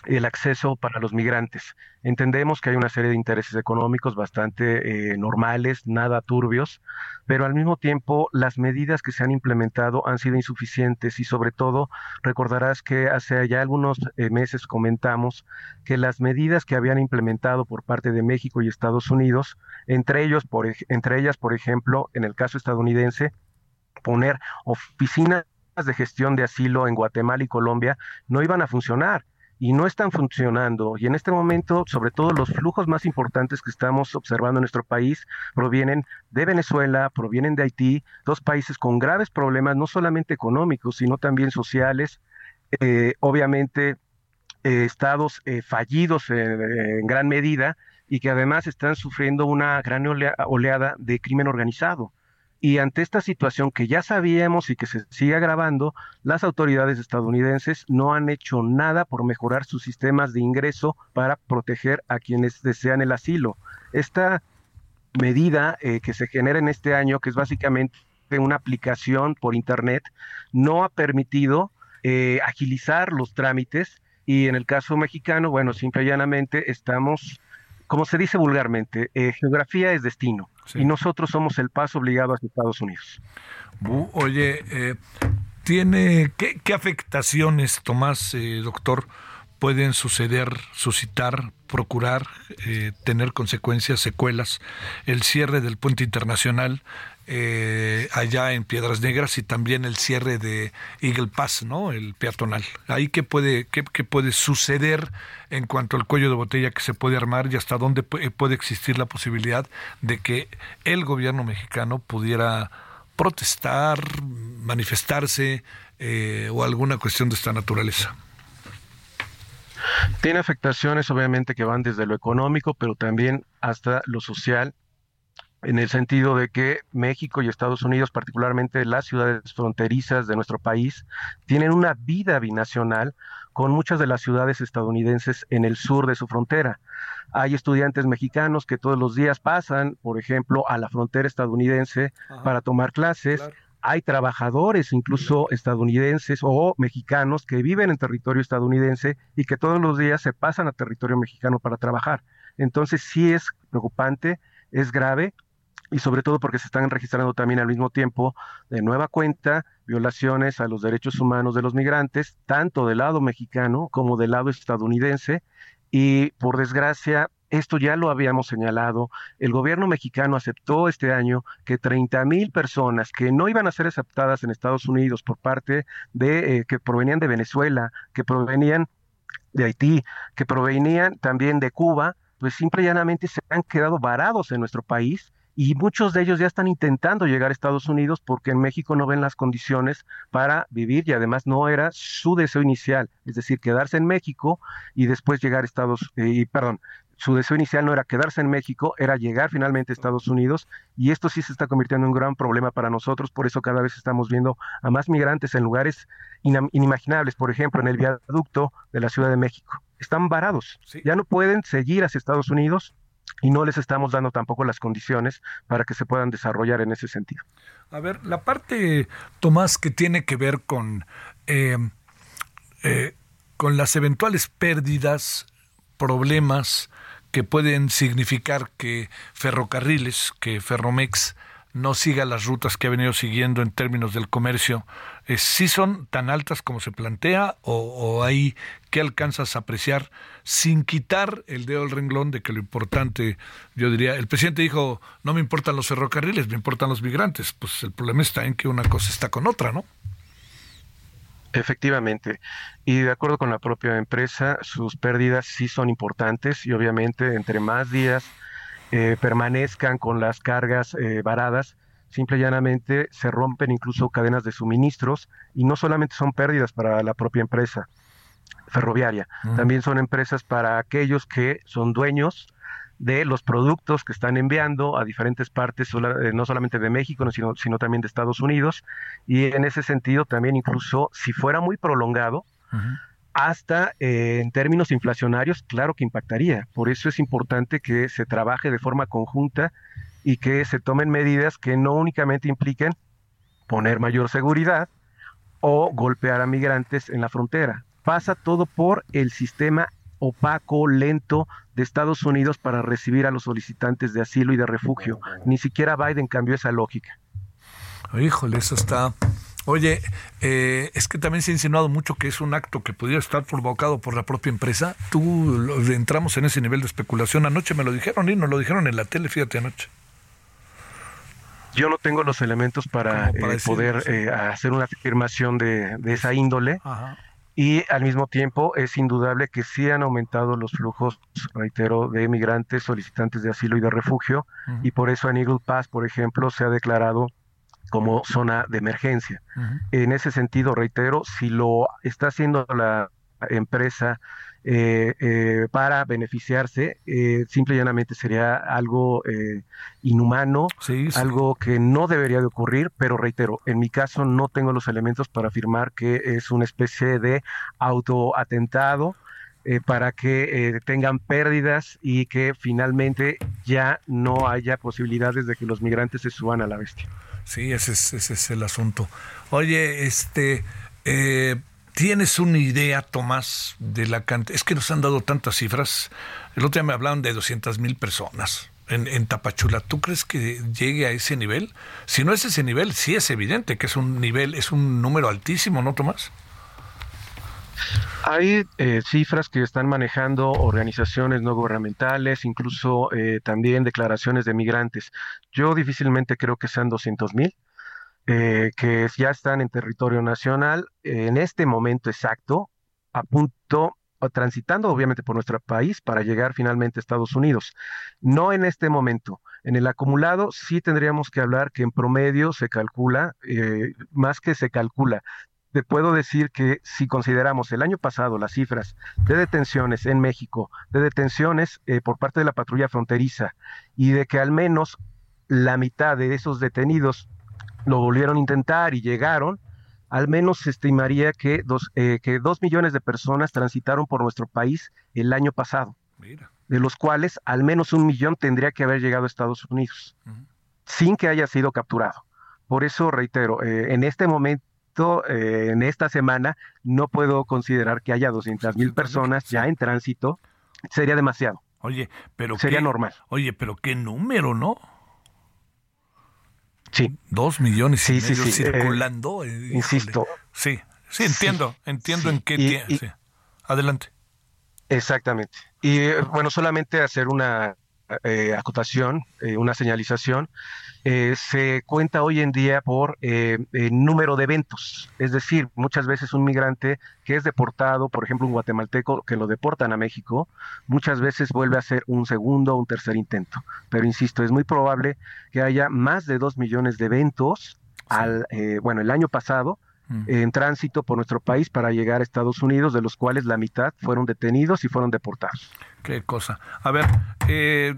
el acceso para los migrantes. Entendemos que hay una serie de intereses económicos bastante eh, normales, nada turbios, pero al mismo tiempo las medidas que se han implementado han sido insuficientes y sobre todo recordarás que hace ya algunos eh, meses comentamos que las medidas que habían implementado por parte de México y Estados Unidos, entre ellos, por, entre ellas, por ejemplo, en el caso estadounidense, poner oficinas de gestión de asilo en Guatemala y Colombia no iban a funcionar y no están funcionando. Y en este momento, sobre todo los flujos más importantes que estamos observando en nuestro país provienen de Venezuela, provienen de Haití, dos países con graves problemas, no solamente económicos, sino también sociales. Eh, obviamente, eh, estados eh, fallidos en, gran medida y que además están sufriendo una gran oleada de crimen organizado. Y ante esta situación que ya sabíamos y que se sigue agravando, las autoridades estadounidenses no han hecho nada por mejorar sus sistemas de ingreso para proteger a quienes desean el asilo. Esta medida eh, que se genera en este año, que es básicamente una aplicación por Internet, no ha permitido eh, agilizar los trámites y en el caso mexicano, bueno, simple y llanamente estamos como se dice vulgarmente, eh, geografía es destino y nosotros somos el paso obligado hacia Estados Unidos. oye, eh, ¿tiene qué, afectaciones, Tomás, eh, doctor, pueden suceder, suscitar, procurar, tener consecuencias, secuelas, el cierre del puente internacional eh, allá en Piedras Negras y también el cierre de Eagle Pass, ¿no? El peatonal. Ahí qué puede, qué, puede suceder en cuanto al cuello de botella que se puede armar y hasta dónde puede existir la posibilidad de que el gobierno mexicano pudiera protestar, manifestarse eh, o alguna cuestión de esta naturaleza. Tiene afectaciones obviamente que van desde lo económico, pero también hasta lo social en el sentido de que México y Estados Unidos, particularmente las ciudades fronterizas de nuestro país, tienen una vida binacional con muchas de las ciudades estadounidenses en el sur de su frontera. Hay estudiantes mexicanos que todos los días pasan, por ejemplo, a la frontera estadounidense para tomar clases. Hay trabajadores, incluso estadounidenses o mexicanos, que viven en territorio estadounidense y que todos los días se pasan a territorio mexicano para trabajar. Entonces sí es preocupante, es grave y sobre todo porque se están registrando también al mismo tiempo de nueva cuenta violaciones a los derechos humanos de los migrantes, tanto del lado mexicano como del lado estadounidense. Y por desgracia, esto ya lo habíamos señalado. El gobierno mexicano aceptó este año que 30 mil personas que no iban a ser aceptadas en Estados Unidos por parte de eh, que provenían de Venezuela, que provenían de Haití, que provenían también de Cuba, pues simple y llanamente se han quedado varados en nuestro país y muchos de ellos ya están intentando llegar a Estados Unidos porque en México no ven las condiciones para vivir y además no era su deseo inicial, es decir, quedarse en México y después llegar a Estados eh, y perdón, su deseo inicial no era quedarse en México, era llegar finalmente a Estados Unidos y esto sí se está convirtiendo en un gran problema para nosotros, por eso cada vez estamos viendo a más migrantes en lugares inimaginables, por ejemplo, en el viaducto de la Ciudad de México. Están varados, ya no pueden seguir hacia Estados Unidos y no les estamos dando tampoco las condiciones para que se puedan desarrollar en ese sentido. A ver, la parte, Tomás, que tiene que ver con, eh, eh, con las eventuales pérdidas, problemas que pueden significar que ferrocarriles, que Ferromex no siga las rutas que ha venido siguiendo en términos del comercio, eh, ¿sí son tan altas como se plantea o, o hay que alcanzas a apreciar sin quitar el dedo del renglón de que lo importante, yo diría, el presidente dijo, no me importan los ferrocarriles, me importan los migrantes, pues el problema está en que una cosa está con otra, ¿no? Efectivamente. Y de acuerdo con la propia empresa, sus pérdidas sí son importantes y obviamente entre más días eh, permanezcan con las cargas eh, varadas, simple y llanamente se rompen incluso cadenas de suministros y no solamente son pérdidas para la propia empresa ferroviaria, también son empresas para aquellos que son dueños de los productos que están enviando a diferentes partes, eh, no solamente de México, no, sino, sino también de Estados Unidos. Y en ese sentido también incluso si fuera muy prolongado, hasta eh, en términos inflacionarios, claro que impactaría. Por eso es importante que se trabaje de forma conjunta y que se tomen medidas que no únicamente impliquen poner mayor seguridad o golpear a migrantes en la frontera. Pasa todo por el sistema opaco, lento de Estados Unidos para recibir a los solicitantes de asilo y de refugio. Ni siquiera Biden cambió esa lógica. Híjole, eso está... Oye, eh, es que también se ha insinuado mucho que es un acto que pudiera estar provocado por la propia empresa. Tú lo- entramos en ese nivel de especulación. Anoche me lo dijeron y nos lo dijeron en la tele, fíjate anoche. Yo no tengo los elementos para, eh, poder eh, hacer una afirmación de, de esa índole. Ajá. Y al mismo tiempo es indudable que sí han aumentado los flujos, reitero, de migrantes solicitantes de asilo y de refugio. Y por eso en Eagle Pass, por ejemplo, se ha declarado como zona de emergencia. En ese sentido, reitero, si lo está haciendo la empresa eh, eh, para beneficiarse, eh, simple y llanamente sería algo eh, inhumano, Sí, sí. algo que no debería de ocurrir, pero reitero, en mi caso no tengo los elementos para afirmar que es una especie de autoatentado eh, para que eh, tengan pérdidas y que finalmente ya no haya posibilidades de que los migrantes se suban a la bestia. Sí, ese es, ese es el asunto. Oye, este, eh, ¿tienes una idea, Tomás, de la cantidad? Es que nos han dado tantas cifras. El otro día me hablaban de 200 mil personas en, en Tapachula. ¿Tú crees que llegue a ese nivel? Si no es ese nivel, sí es evidente que es un nivel, es un número altísimo, ¿no, Tomás? Hay eh, cifras que están manejando organizaciones no gubernamentales, incluso eh, también declaraciones de migrantes. Yo difícilmente creo que sean 200 mil, eh, que ya están en territorio nacional en este momento exacto, a punto, transitando obviamente por nuestro país para llegar finalmente a Estados Unidos. No en este momento. En el acumulado sí tendríamos que hablar que en promedio se calcula, eh, más que se calcula, te puedo decir que si consideramos el año pasado las cifras de detenciones en México, de detenciones eh, por parte de la patrulla fronteriza y de que al menos la mitad de esos detenidos lo volvieron a intentar y llegaron, al menos se estimaría que dos, eh, que dos millones de personas transitaron por nuestro país el año pasado, Mira. de los cuales al menos un millón tendría que haber llegado a Estados Unidos, sin que haya sido capturado. Por eso, reitero, eh, en este momento eh, en esta semana no puedo considerar que haya 200 mil personas ya en tránsito. Sería demasiado. Oye, pero Sería qué- normal. Oye, pero qué número, ¿no? Sí. Dos millones y Sí, sí, medio sí, circulando. eh, eh, híjole. insisto. Sí, sí, entiendo, entiendo sí, en qué y- y- sí. Adelante. Exactamente. Y bueno, solamente hacer una eh, acotación, eh, una señalización. Eh, se cuenta hoy en día por eh, el número de eventos. Es decir, muchas veces un migrante que es deportado, por ejemplo, un guatemalteco que lo deportan a México, muchas veces vuelve a hacer un segundo o un tercer intento. Pero insisto, es muy probable que haya más de dos millones de eventos al, eh, bueno, el año pasado en tránsito por nuestro país para llegar a Estados Unidos, de los cuales la mitad fueron detenidos y fueron deportados. Qué cosa. A ver, eh,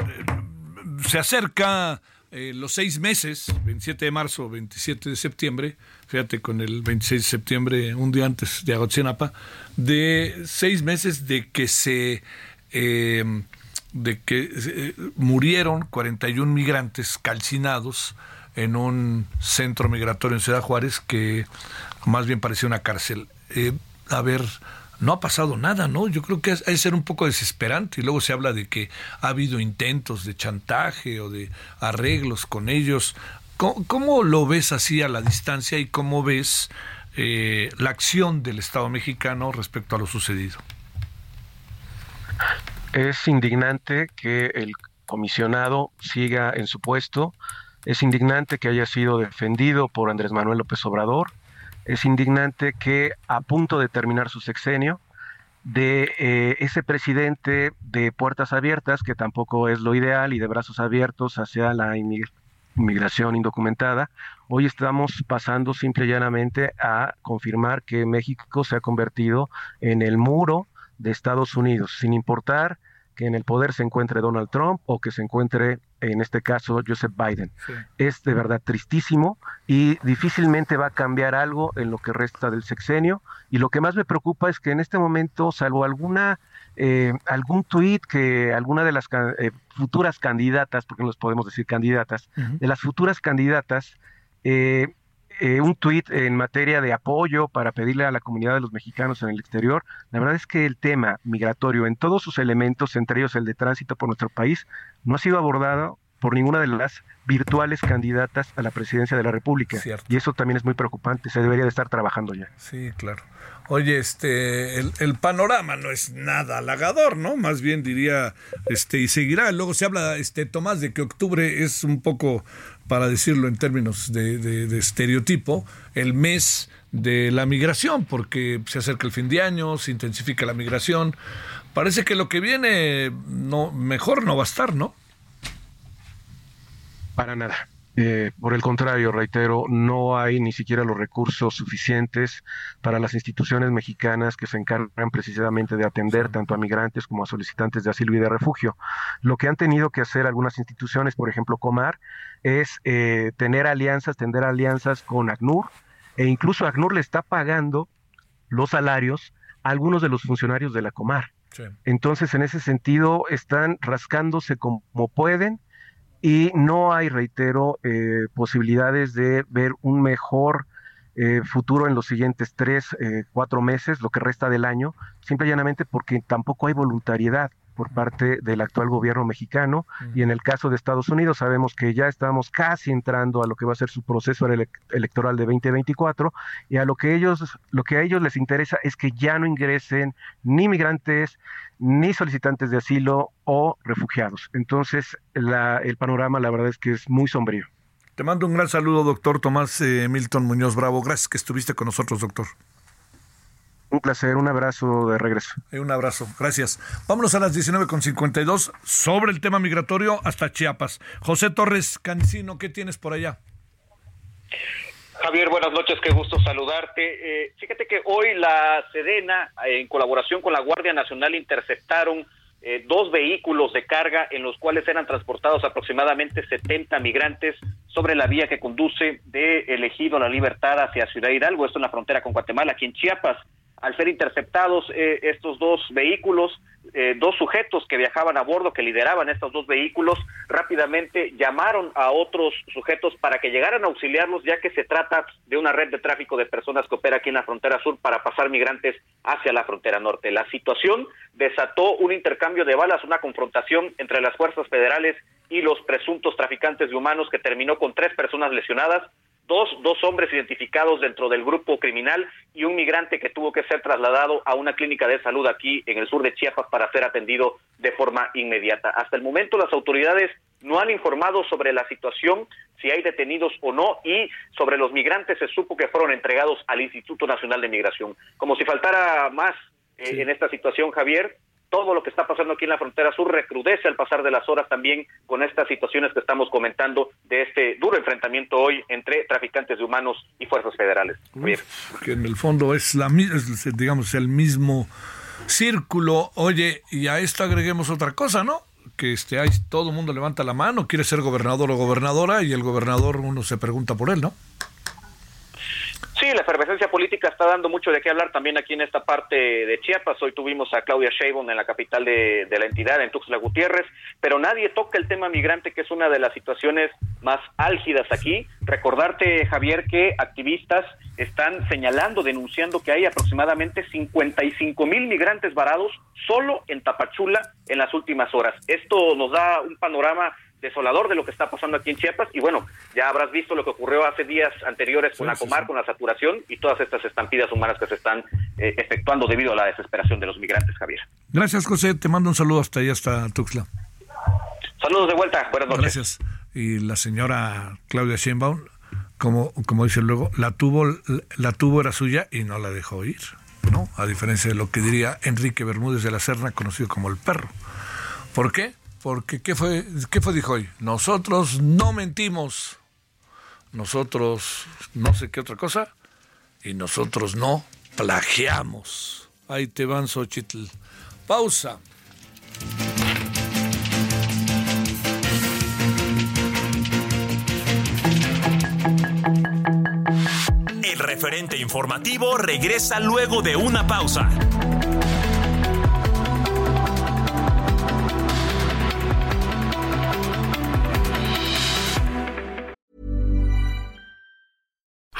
se acerca eh, los seis meses, 27 de marzo, 27 de septiembre, fíjate con el 26 de septiembre, un día antes de Agotzinapa, de seis meses de que se eh, de que eh, murieron 41 migrantes calcinados en un centro migratorio en Ciudad Juárez que más bien parecía una cárcel. Eh, a ver, no ha pasado nada, ¿no? Yo creo que es, es ser un poco desesperante y luego se habla de que ha habido intentos de chantaje o de arreglos con ellos. ¿Cómo, cómo lo ves así a la distancia y cómo ves eh, la acción del Estado mexicano respecto a lo sucedido? Es indignante que el comisionado siga en su puesto, es indignante que haya sido defendido por Andrés Manuel López Obrador, es indignante que a punto de terminar su sexenio, de eh, ese presidente de puertas abiertas, que tampoco es lo ideal, y de brazos abiertos hacia la inmig- inmigración indocumentada, hoy estamos pasando simple y llanamente a confirmar que México se ha convertido en el muro de Estados Unidos, sin importar que en el poder se encuentre Donald Trump o que se encuentre, en este caso, Joseph Biden. Es de verdad tristísimo y difícilmente va a cambiar algo en lo que resta del sexenio. Y lo que más me preocupa es que en este momento, salvo alguna eh, algún tuit que alguna de las eh, futuras candidatas, porque no les podemos decir candidatas, de las futuras candidatas, eh, eh, un tuit en materia de apoyo para pedirle a la comunidad de los mexicanos en el exterior. La verdad es que el tema migratorio en todos sus elementos, entre ellos el de tránsito por nuestro país, no ha sido abordado por ninguna de las virtuales candidatas a la presidencia de la República. Y eso también es muy preocupante, se debería de estar trabajando ya. Sí, claro. Oye, este, el, el panorama no es nada halagador, ¿no? Más bien diría, este, y seguirá. Luego se habla, este, Tomás, de que octubre es un poco, para decirlo en términos de, de- estereotipo, el mes de la migración, porque se acerca el fin de año, se intensifica la migración. Parece que lo que viene no, mejor no va a estar, ¿no? Para nada. Eh, por el contrario, reitero, no hay ni siquiera los recursos suficientes para las instituciones mexicanas que se encargan precisamente de atender tanto a migrantes como a solicitantes de asilo y de refugio. Lo que han tenido que hacer algunas instituciones, por ejemplo Comar, es eh, tener alianzas, tender alianzas con ACNUR, e incluso ACNUR le está pagando los salarios a algunos de los funcionarios de la Comar. Entonces, en ese sentido, están rascándose como pueden y no hay, reitero, eh, posibilidades de ver un mejor eh, futuro en los siguientes tres, eh, cuatro meses, lo que resta del año, simple y llanamente porque tampoco hay voluntariedad por parte del actual gobierno mexicano y en el caso de Estados Unidos sabemos que ya estamos casi entrando a lo que va a ser su proceso ele- electoral de 2024 y a lo que ellos lo que a ellos les interesa es que ya no ingresen ni migrantes ni solicitantes de asilo o refugiados. Entonces, la- el panorama la verdad es que es muy sombrío. Te mando un gran saludo, doctor Tomás eh, Milton Muñoz Bravo. Gracias que estuviste con nosotros, doctor. Un placer, un abrazo de regreso. Eh, Un abrazo, gracias. Vámonos a las 19.52 sobre el tema migratorio hasta Chiapas. José Torres Cancino, ¿qué tienes por allá? Javier, buenas noches, qué gusto saludarte. Eh, fíjate que hoy la Sedena, eh, en colaboración con la Guardia Nacional, interceptaron eh, dos vehículos de carga en los cuales eran transportados aproximadamente 70 migrantes sobre la vía que conduce de Elegido La Libertad hacia Ciudad Hidalgo, esto en la frontera con Guatemala, aquí en Chiapas. Al ser interceptados eh, estos dos vehículos, eh, dos sujetos que viajaban a bordo, que lideraban estos dos vehículos, rápidamente llamaron a otros sujetos para que llegaran a auxiliarlos, ya que se trata de una red de tráfico de personas que opera aquí en la frontera sur para pasar migrantes hacia la frontera norte. La situación desató un intercambio de balas, una confrontación entre las fuerzas federales y los presuntos traficantes de humanos que terminó con tres personas lesionadas dos, dos hombres identificados dentro del grupo criminal y un migrante que tuvo que ser trasladado a una clínica de salud aquí en el sur de Chiapas para ser atendido de forma inmediata. Hasta el momento las autoridades no han informado sobre la situación, si hay detenidos o no, y sobre los migrantes se supo que fueron entregados al Instituto Nacional de Migración. Como si faltara más eh, en esta situación, Javier, todo lo que está pasando aquí en la frontera sur recrudece al pasar de las horas también con estas situaciones que estamos comentando de este duro enfrentamiento hoy entre traficantes de humanos y fuerzas federales. Javier. Que en el fondo es la es, digamos el mismo círculo. Oye, y a esto agreguemos otra cosa, ¿no? Que este hay, todo el mundo levanta la mano, quiere ser gobernador o gobernadora y el gobernador uno se pregunta por él, ¿no? Sí, la efervescencia política está dando mucho de qué hablar también aquí en esta parte de Chiapas. Hoy tuvimos a Claudia Sheinbaum en la capital de, de la entidad, en Tuxtla Gutiérrez, pero nadie toca el tema migrante, que es una de las situaciones más álgidas aquí. Recordarte, Javier, que activistas están señalando, denunciando que hay aproximadamente 55 mil migrantes varados solo en Tapachula en las últimas horas. Esto nos da un panorama desolador de lo que está pasando aquí en Chiapas y bueno, ya habrás visto lo que ocurrió hace días anteriores con Sí, la sí, Comar, sí. con la saturación y todas estas estampidas humanas que se están eh, efectuando debido a la desesperación de los migrantes, Javier. Gracias, José. Te mando un saludo hasta allá, hasta Tuxtla. Saludos de vuelta, buenas noches. Gracias. Y la señora Claudia Sheinbaum, como, como dice luego, la tuvo, la tuvo era suya y no la dejó ir, ¿no? A diferencia de lo que diría Enrique Bermúdez de la Serna, conocido como el perro. ¿Por qué? Porque ¿qué fue, qué fue dijo hoy? Nosotros no mentimos. Nosotros no sé qué otra cosa. Y nosotros no plagiamos. Ahí te van, Xochitl. Pausa. El referente informativo regresa luego de una pausa.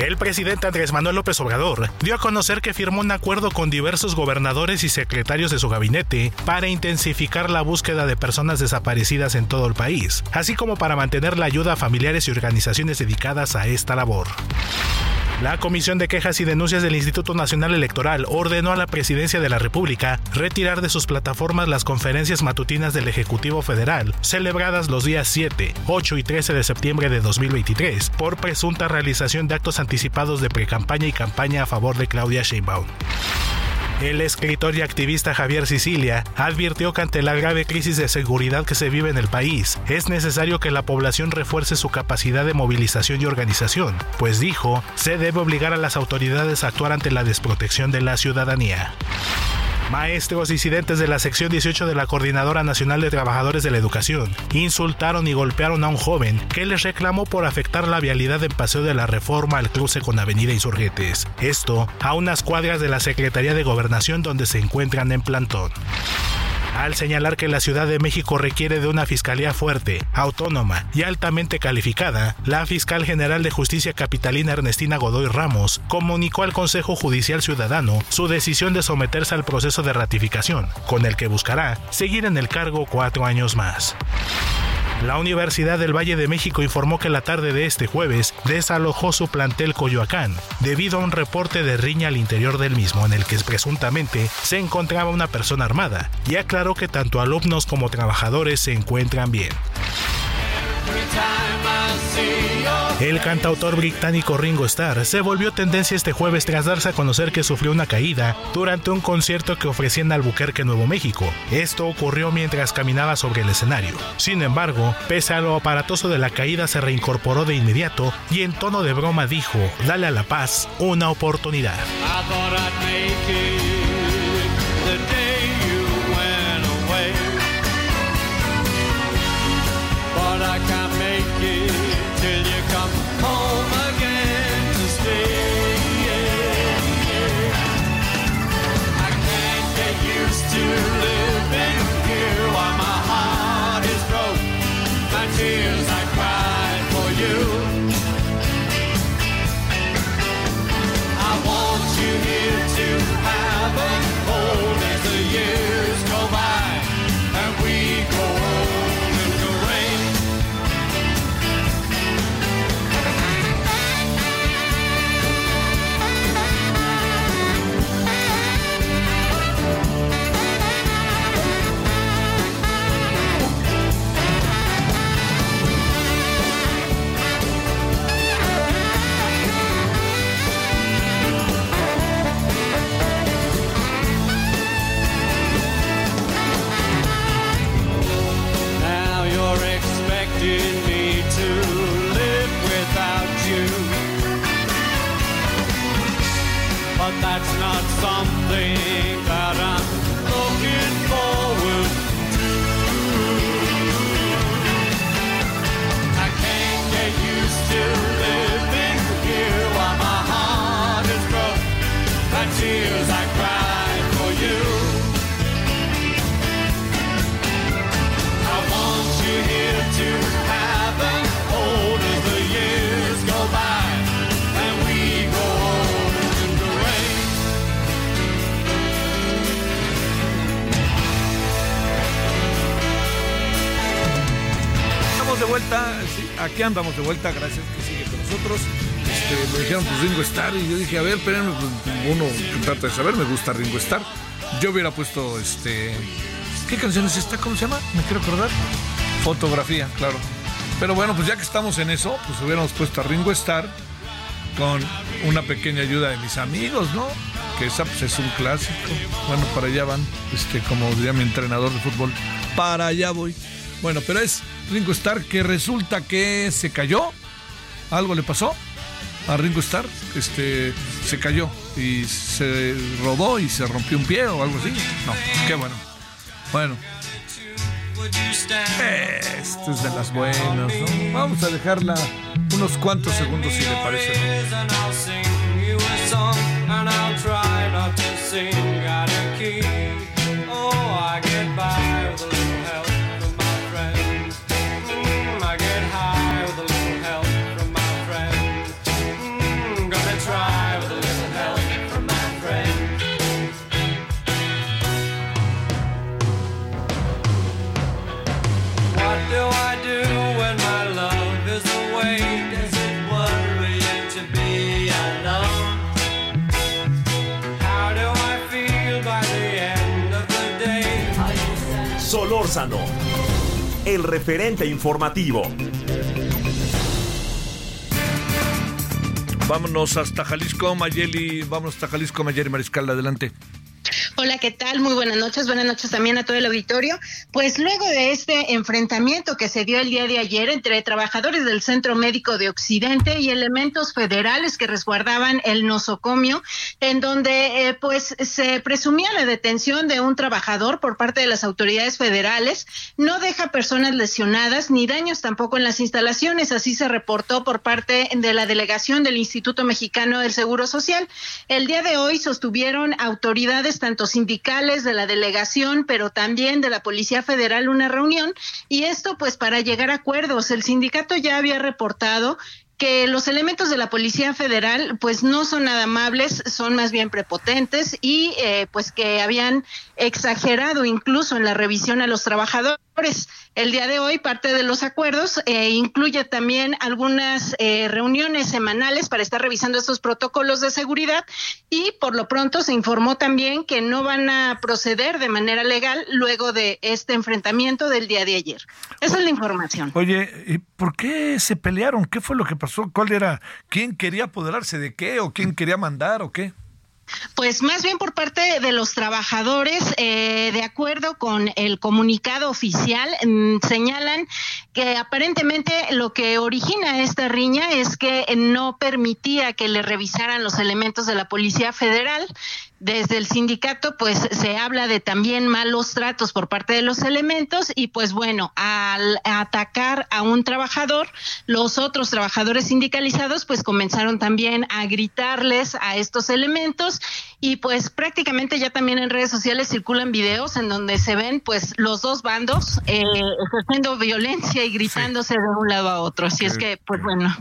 El presidente Andrés Manuel López Obrador dio a conocer que firmó un acuerdo con diversos gobernadores y secretarios de su gabinete para intensificar la búsqueda de personas desaparecidas en todo el país, así como para mantener la ayuda a familiares y organizaciones dedicadas a esta labor. La Comisión de Quejas y Denuncias del Instituto Nacional Electoral ordenó a la Presidencia de la República retirar de sus plataformas las conferencias matutinas del Ejecutivo Federal, celebradas los días 7, 8 y 13 de septiembre de 2023, por presunta realización de actos anticipados de precampaña y campaña a favor de Claudia Sheinbaum. El escritor y activista Javier Sicilia advirtió que ante la grave crisis de seguridad que se vive en el país, es necesario que la población refuerce su capacidad de movilización y organización, pues dijo, se debe obligar a las autoridades a actuar ante la desprotección de la ciudadanía. Maestros disidentes de la sección 18 de la Coordinadora Nacional de Trabajadores de la Educación insultaron y golpearon a un joven que les reclamó por afectar la vialidad en Paseo de la Reforma al cruce con Avenida Insurgentes. Esto a unas cuadras de la Secretaría de Gobernación donde se encuentran en plantón al señalar que la Ciudad de México requiere de una fiscalía fuerte, autónoma y altamente calificada, la fiscal general de justicia capitalina Ernestina Godoy Ramos comunicó al Consejo Judicial Ciudadano su decisión de someterse al proceso de ratificación, con el que buscará seguir en el cargo cuatro años más. La Universidad del Valle de México informó que la tarde de este jueves desalojó su plantel Coyoacán debido a un reporte de riña al interior del mismo en el que presuntamente se encontraba una persona armada y aclaró que tanto alumnos como trabajadores se encuentran bien. El cantautor británico Ringo Starr se volvió tendencia este jueves tras darse a conocer que sufrió una caída durante un concierto que ofrecía en Albuquerque, Nuevo México. Esto ocurrió mientras caminaba sobre el escenario. Sin embargo, pese a lo aparatoso de la caída, se reincorporó de inmediato y en tono de broma dijo, dale a la paz una oportunidad. Aquí andamos de vuelta, gracias que sigue con nosotros. Este, me dijeron pues Ringo Starr y yo dije, a ver, espérenme, pues, uno trata de saber, me gusta Ringo Starr. Yo hubiera puesto este. ¿Qué canción es esta? ¿Cómo se llama? Me quiero acordar. Fotografía, claro. Pero bueno, pues ya que estamos en eso, pues hubiéramos puesto a Ringo Starr con una pequeña ayuda de mis amigos, ¿no? Que esa pues, es un clásico. Bueno, para allá van, este, como diría mi entrenador de fútbol, para allá voy. Bueno, pero es Ringo Starr que resulta que se cayó. Algo le pasó a Ringo Starr. Este, se cayó y se rodó y se rompió un pie o algo así. No, qué bueno. Bueno, esto es de las buenas, ¿no? Vamos a dejarla unos cuantos segundos si le parece. Solórzano, el referente informativo. Vámonos hasta Jalisco, Mayeli. Vámonos hasta Jalisco, Mayeli Mariscal. Adelante. Hola, ¿qué tal? Muy buenas noches. Buenas noches también a todo el auditorio. Pues luego de este enfrentamiento que se dio el día de ayer entre trabajadores del Centro Médico de Occidente y elementos federales que resguardaban el nosocomio, en donde eh, pues se presumía la detención de un trabajador por parte de las autoridades federales, no deja personas lesionadas ni daños tampoco en las instalaciones, así se reportó por parte de la delegación del Instituto Mexicano del Seguro Social. El día de hoy sostuvieron autoridades tanto sindicales de la delegación, pero también de la Policía Federal una reunión y esto pues para llegar a acuerdos. El sindicato ya había reportado que los elementos de la Policía Federal pues no son nada amables, son más bien prepotentes y eh, pues que habían exagerado incluso en la revisión a los trabajadores. El día de hoy parte de los acuerdos eh, incluye también algunas eh, reuniones semanales para estar revisando estos protocolos de seguridad y por lo pronto se informó también que no van a proceder de manera legal luego de este enfrentamiento del día de ayer. Esa es la información. Oye, ¿y por qué se pelearon? ¿Qué fue lo que pasó? ¿Cuál era? ¿Quién quería apoderarse de qué? ¿O quién quería mandar o qué? Pues más bien por parte de los trabajadores, eh, de acuerdo con el comunicado oficial, mm, señalan que aparentemente lo que origina esta riña es que no permitía que le revisaran los elementos de la Policía Federal. Desde el sindicato, pues se habla de también malos tratos por parte de los elementos y pues bueno, al atacar a un trabajador, los otros trabajadores sindicalizados pues comenzaron también a gritarles a estos elementos y pues prácticamente ya también en redes sociales circulan videos en donde se ven pues los dos bandos eh, ejerciendo violencia y gritándose de un lado a otro. Así es que pues bueno.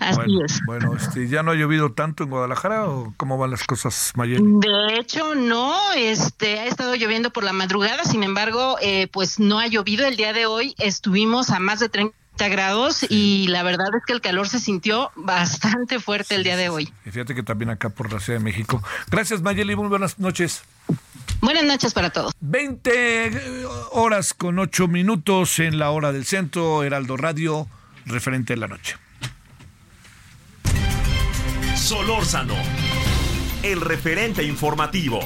Así bueno, es. Bueno, este, ¿ya no ha llovido tanto en Guadalajara o cómo van las cosas, Mayeli? De hecho, no, este, ha estado lloviendo por la madrugada, sin embargo, eh, pues no ha llovido. El día de hoy estuvimos a más de 30 grados y la verdad es que el calor se sintió bastante fuerte el día de hoy. Y fíjate que también acá por la Ciudad de México. Gracias, Mayeli, muy buenas noches. Buenas noches para todos. 20 horas con 8 minutos en la hora del centro, Heraldo Radio, referente de la noche. Solórzano, el referente informativo.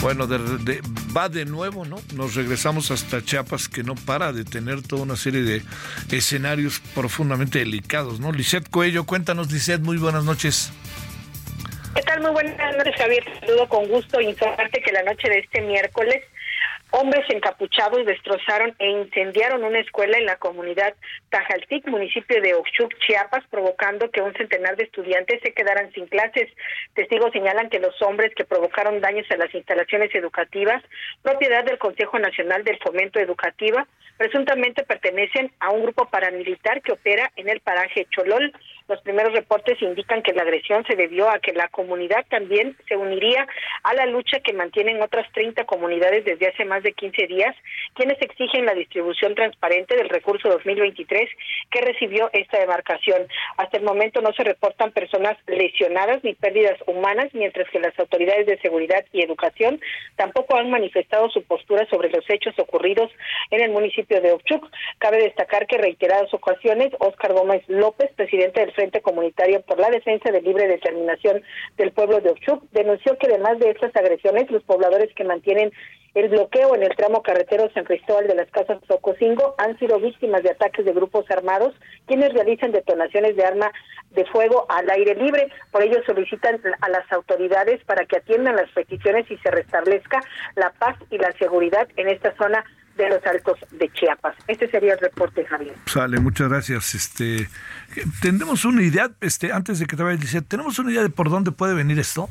Bueno, de, de- va de nuevo, ¿no? Nos regresamos hasta Chiapas, que no para de tener toda una serie de escenarios profundamente delicados, ¿no? Lisette Cuello, cuéntanos, Lisette, muy buenas noches. ¿Qué tal? Muy buenas noches, Javier. Saludo con gusto. Informarte que la noche de este miércoles Hombres encapuchados destrozaron e incendiaron una escuela en la comunidad Tajaltic, municipio de Oxuc, Chiapas, provocando que un centenar de estudiantes se quedaran sin clases. Testigos señalan que los hombres que provocaron daños a las instalaciones educativas, propiedad del Consejo Nacional del Fomento Educativa, presuntamente pertenecen a un grupo paramilitar que opera en el paraje Cholol. Los primeros reportes indican que la agresión se debió a que la comunidad también se uniría a la lucha que mantienen otras 30 comunidades desde hace más de 15 días, quienes exigen la distribución transparente del recurso 2023 que recibió esta demarcación. Hasta el momento no se reportan personas lesionadas ni pérdidas humanas, mientras que las autoridades de seguridad y educación tampoco han manifestado su postura sobre los hechos ocurridos en el municipio de Ochuc. Cabe destacar que reiteradas ocasiones, Óscar Gómez López, presidente del Frente Comunitario por la Defensa de Libre Determinación del Pueblo de Ochuc, denunció que además de estas agresiones, los pobladores que mantienen el bloqueo en el tramo carretero San Cristóbal de las Casas Sococingo han sido víctimas de ataques de grupos armados quienes realizan detonaciones de arma de fuego al aire libre. Por ello solicitan a las autoridades para que atiendan las peticiones y se restablezca la paz y la seguridad en esta zona de los altos de Chiapas. Este sería el reporte, Javier. Sale, muchas gracias. Este, ¿Tendremos una idea, este, antes de que te vayas, decir, ¿tenemos una idea de por dónde puede venir esto?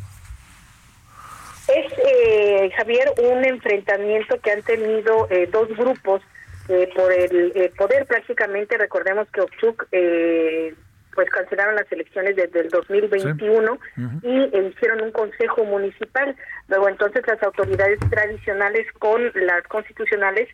Es, eh, Javier, un enfrentamiento que han tenido eh, dos grupos eh, por el eh, poder prácticamente. Recordemos que Ochuc eh, pues cancelaron las elecciones desde el 2021 y hicieron un consejo municipal. Luego entonces las autoridades tradicionales con las constitucionales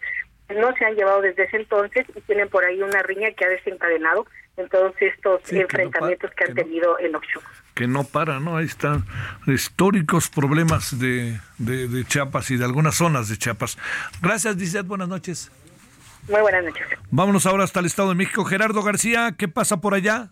no se han llevado desde ese entonces y tienen por ahí una riña que ha desencadenado en todos estos Sí, que no enfrentamientos que, han tenido en Ochuc. que no para, ¿no? Ahí están históricos problemas de, de, de Chiapas y de algunas zonas de Chiapas. Gracias, Lizeth, buenas noches. Muy buenas noches. Vámonos ahora hasta el Estado de México. Gerardo García, ¿qué pasa por allá?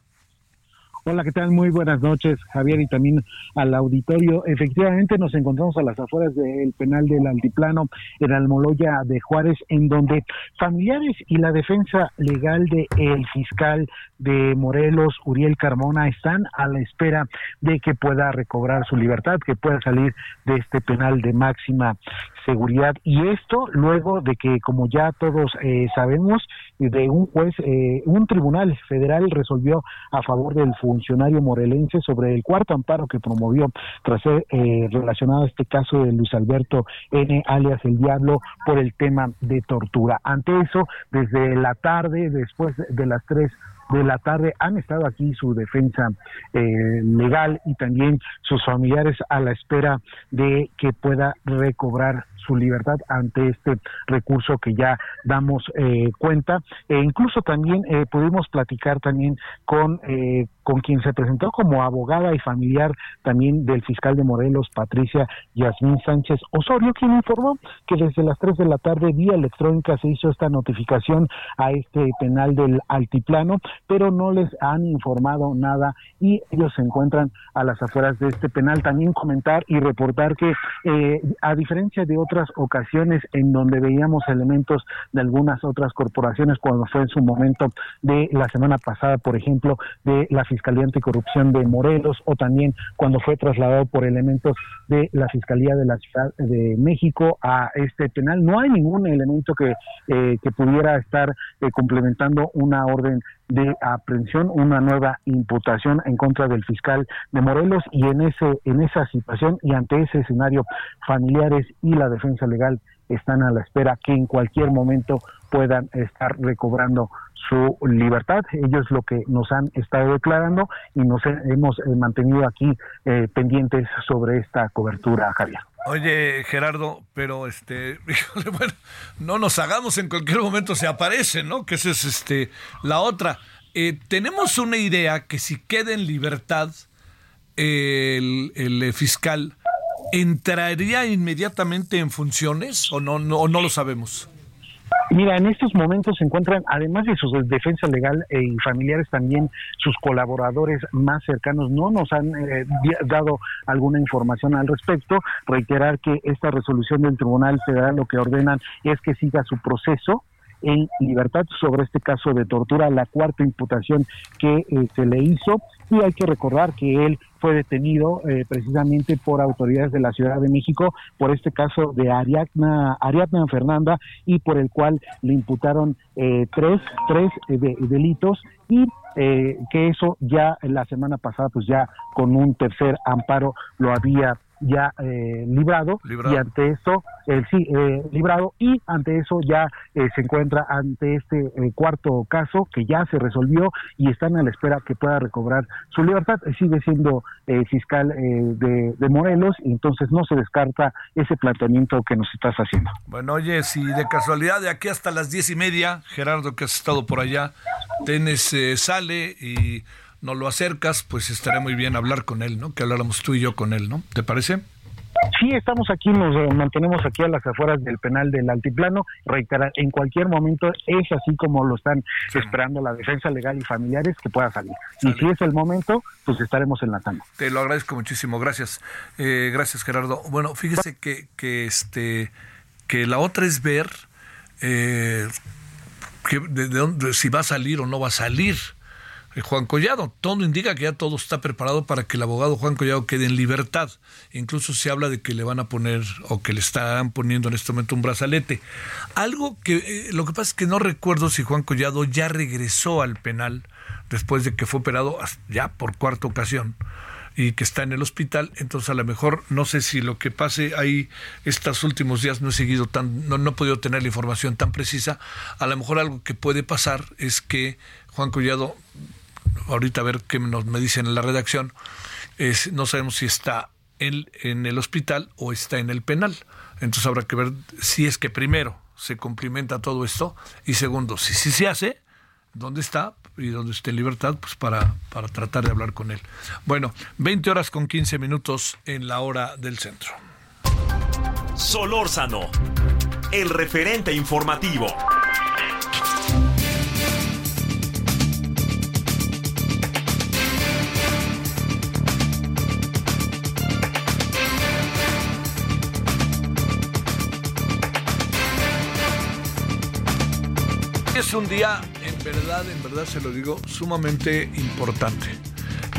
Hola, ¿qué tal? Muy buenas noches, Javier, y también al auditorio. Efectivamente, nos encontramos a las afueras del penal del Altiplano, en Almoloya de Juárez, en donde familiares y la defensa legal del el fiscal de Morelos, Uriel Carmona, están a la espera de que pueda recobrar su libertad, que pueda salir de este penal de máxima seguridad. Y esto luego de que, como ya todos eh, sabemos, de un juez, eh, un tribunal federal resolvió a favor del funcionario morelense sobre el cuarto amparo que promovió tras ser eh, relacionado a este caso de Luis Alberto N. alias El Diablo por el tema de tortura. Ante eso, desde la tarde, después de las tres de la tarde han estado aquí su defensa eh, legal y también sus familiares a la espera de que pueda recobrar su libertad ante este recurso que ya damos eh, cuenta. E incluso también eh, pudimos platicar también con eh, con quien se presentó como abogada y familiar también del fiscal de Morelos Patricia Yasmín Sánchez Osorio quien informó que desde las 3 de la tarde vía electrónica se hizo esta notificación a este penal del altiplano pero no les han informado nada y ellos se encuentran a las afueras de este penal. También comentar y reportar que eh, a diferencia de otras ocasiones en donde veíamos elementos de algunas otras corporaciones cuando fue en su momento de la semana pasada, por ejemplo, de la Fiscalía Anticorrupción de Morelos o también cuando fue trasladado por elementos de la Fiscalía de la Ciudad de México a este penal. No hay ningún elemento que, eh, que pudiera estar eh, complementando una orden de aprehensión, una nueva imputación en contra del fiscal de Morelos y en ese en esa situación y ante ese escenario familiares y la defensa legal están a la espera que en cualquier momento puedan estar recobrando su libertad. Ellos lo que nos han estado declarando y nos he- hemos eh, mantenido aquí eh, pendientes sobre esta cobertura, Javier. Oye, Gerardo, pero este, *laughs* bueno, no nos hagamos en cualquier momento se aparece, ¿no? Que esa es este la otra. Eh, tenemos una idea que si queda en libertad el, el, eh, fiscal, ¿entraría inmediatamente en funciones o no, no, no lo sabemos? Mira, en estos momentos se encuentran, además de su defensa legal eh, y familiares, también sus colaboradores más cercanos no nos han eh, dado alguna información al respecto. Reiterar que esta resolución del Tribunal Federal lo que ordenan es que siga su proceso en libertad sobre este caso de tortura, la cuarta imputación que eh, se le hizo. Y hay que recordar que él fue detenido eh, precisamente por autoridades de la Ciudad de México por este caso de Ariadna, Ariadna Fernanda y por el cual le imputaron eh, tres, tres delitos y que eso ya la semana pasada pues ya con un tercer amparo lo había ya eh, librado, y ante eso eh, sí eh, librado y ante eso ya se encuentra ante este cuarto caso que ya se resolvió y están a la espera que pueda recobrar su libertad. Sigue siendo fiscal de, de, Morelos y entonces no se descarta ese planteamiento que nos estás haciendo. Bueno oye si de casualidad de aquí hasta las diez y media Gerardo que has estado por allá tenés sale y nos lo acercas, pues estaría muy bien hablar con él, ¿no? Que habláramos tú y yo con él, ¿no? ¿Te parece? Sí, estamos aquí, nos eh, mantenemos aquí a las afueras del penal del altiplano. Reiterar, en cualquier momento es así como lo están esperando la defensa legal y familiares que pueda salir. Y si es el momento, pues estaremos enlazando. Te lo agradezco muchísimo, gracias. Eh, gracias, Gerardo. Bueno, fíjese que, que, este, que la otra es ver eh, que de dónde, si va a salir o no va a salir Juan Collado. Todo indica que ya todo está preparado para que el abogado Juan Collado quede en libertad. Incluso se habla de que le van a poner o que le están poniendo en este momento un brazalete. Algo que eh, lo que pasa es que no recuerdo si Juan Collado ya regresó al penal después de que fue operado ya por cuarta ocasión y que está en el hospital, entonces a lo mejor no sé si lo que pase ahí estos últimos días no he seguido tan, no, no he podido tener la información tan precisa, a lo mejor algo que puede pasar es que Juan Collado ahorita a ver qué nos me dicen en la redacción, es, no sabemos si está él en el hospital o está en el penal. Entonces habrá que ver si es que primero se cumplimenta todo esto y segundo, si sí se hace, dónde está y dónde esté en libertad, pues para, para tratar de hablar con él. Bueno, 20 horas con 15 minutos en la hora del centro. Solórzano, el referente informativo. Es un día, en verdad, en verdad se lo digo, sumamente importante.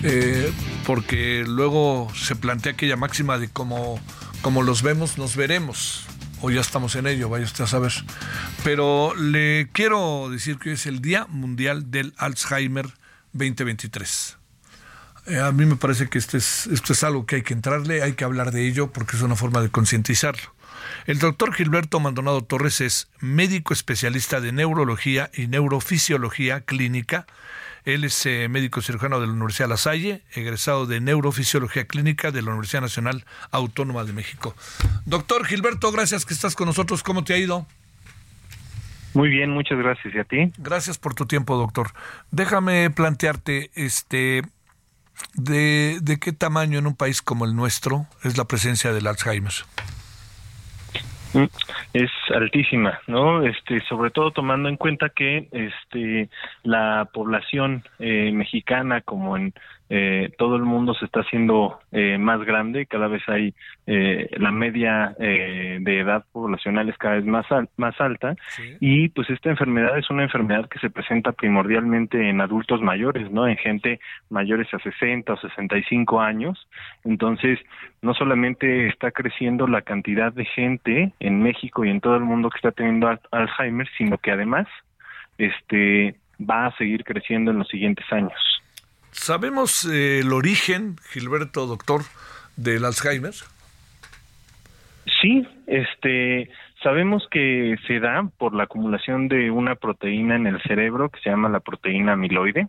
Eh, porque luego se plantea aquella máxima de como, como los vemos, nos veremos. O ya estamos en ello, vaya usted a saber. Pero le quiero decir que es el Día Mundial del Alzheimer 2023. Eh, a mí me parece que esto es, esto es algo que hay que entrarle, hay que hablar de ello porque es una forma de concientizarlo. El doctor Gilberto Maldonado Torres es médico especialista de neurología y neurofisiología clínica. Él es eh, médico cirujano de la Universidad La Salle, egresado de neurofisiología clínica de la Universidad Nacional Autónoma de México. Doctor Gilberto, gracias que estás con nosotros. ¿Cómo te ha ido? Muy bien, muchas gracias. ¿Y a ti? Gracias por tu tiempo, doctor. Déjame plantearte, este, de, de qué tamaño en un país como el nuestro es la presencia del Alzheimer. Es altísima, ¿no? Este, sobre todo tomando en cuenta que este la población eh, mexicana como en eh, todo el mundo se está haciendo eh, más grande, cada vez hay eh, la media eh, de edad poblacional es cada vez más más alta y pues esta enfermedad es una enfermedad que se presenta primordialmente en adultos mayores, ¿no? En gente mayores a 60 o 65 años. Entonces, no solamente está creciendo la cantidad de gente en México y en todo el mundo que está teniendo Alzheimer, sino que además este va a seguir creciendo en los siguientes años. ¿Sabemos eh, el origen, Gilberto, doctor, del Alzheimer? Sí, este, sabemos que se da por la acumulación de una proteína en el cerebro que se llama la proteína amiloide.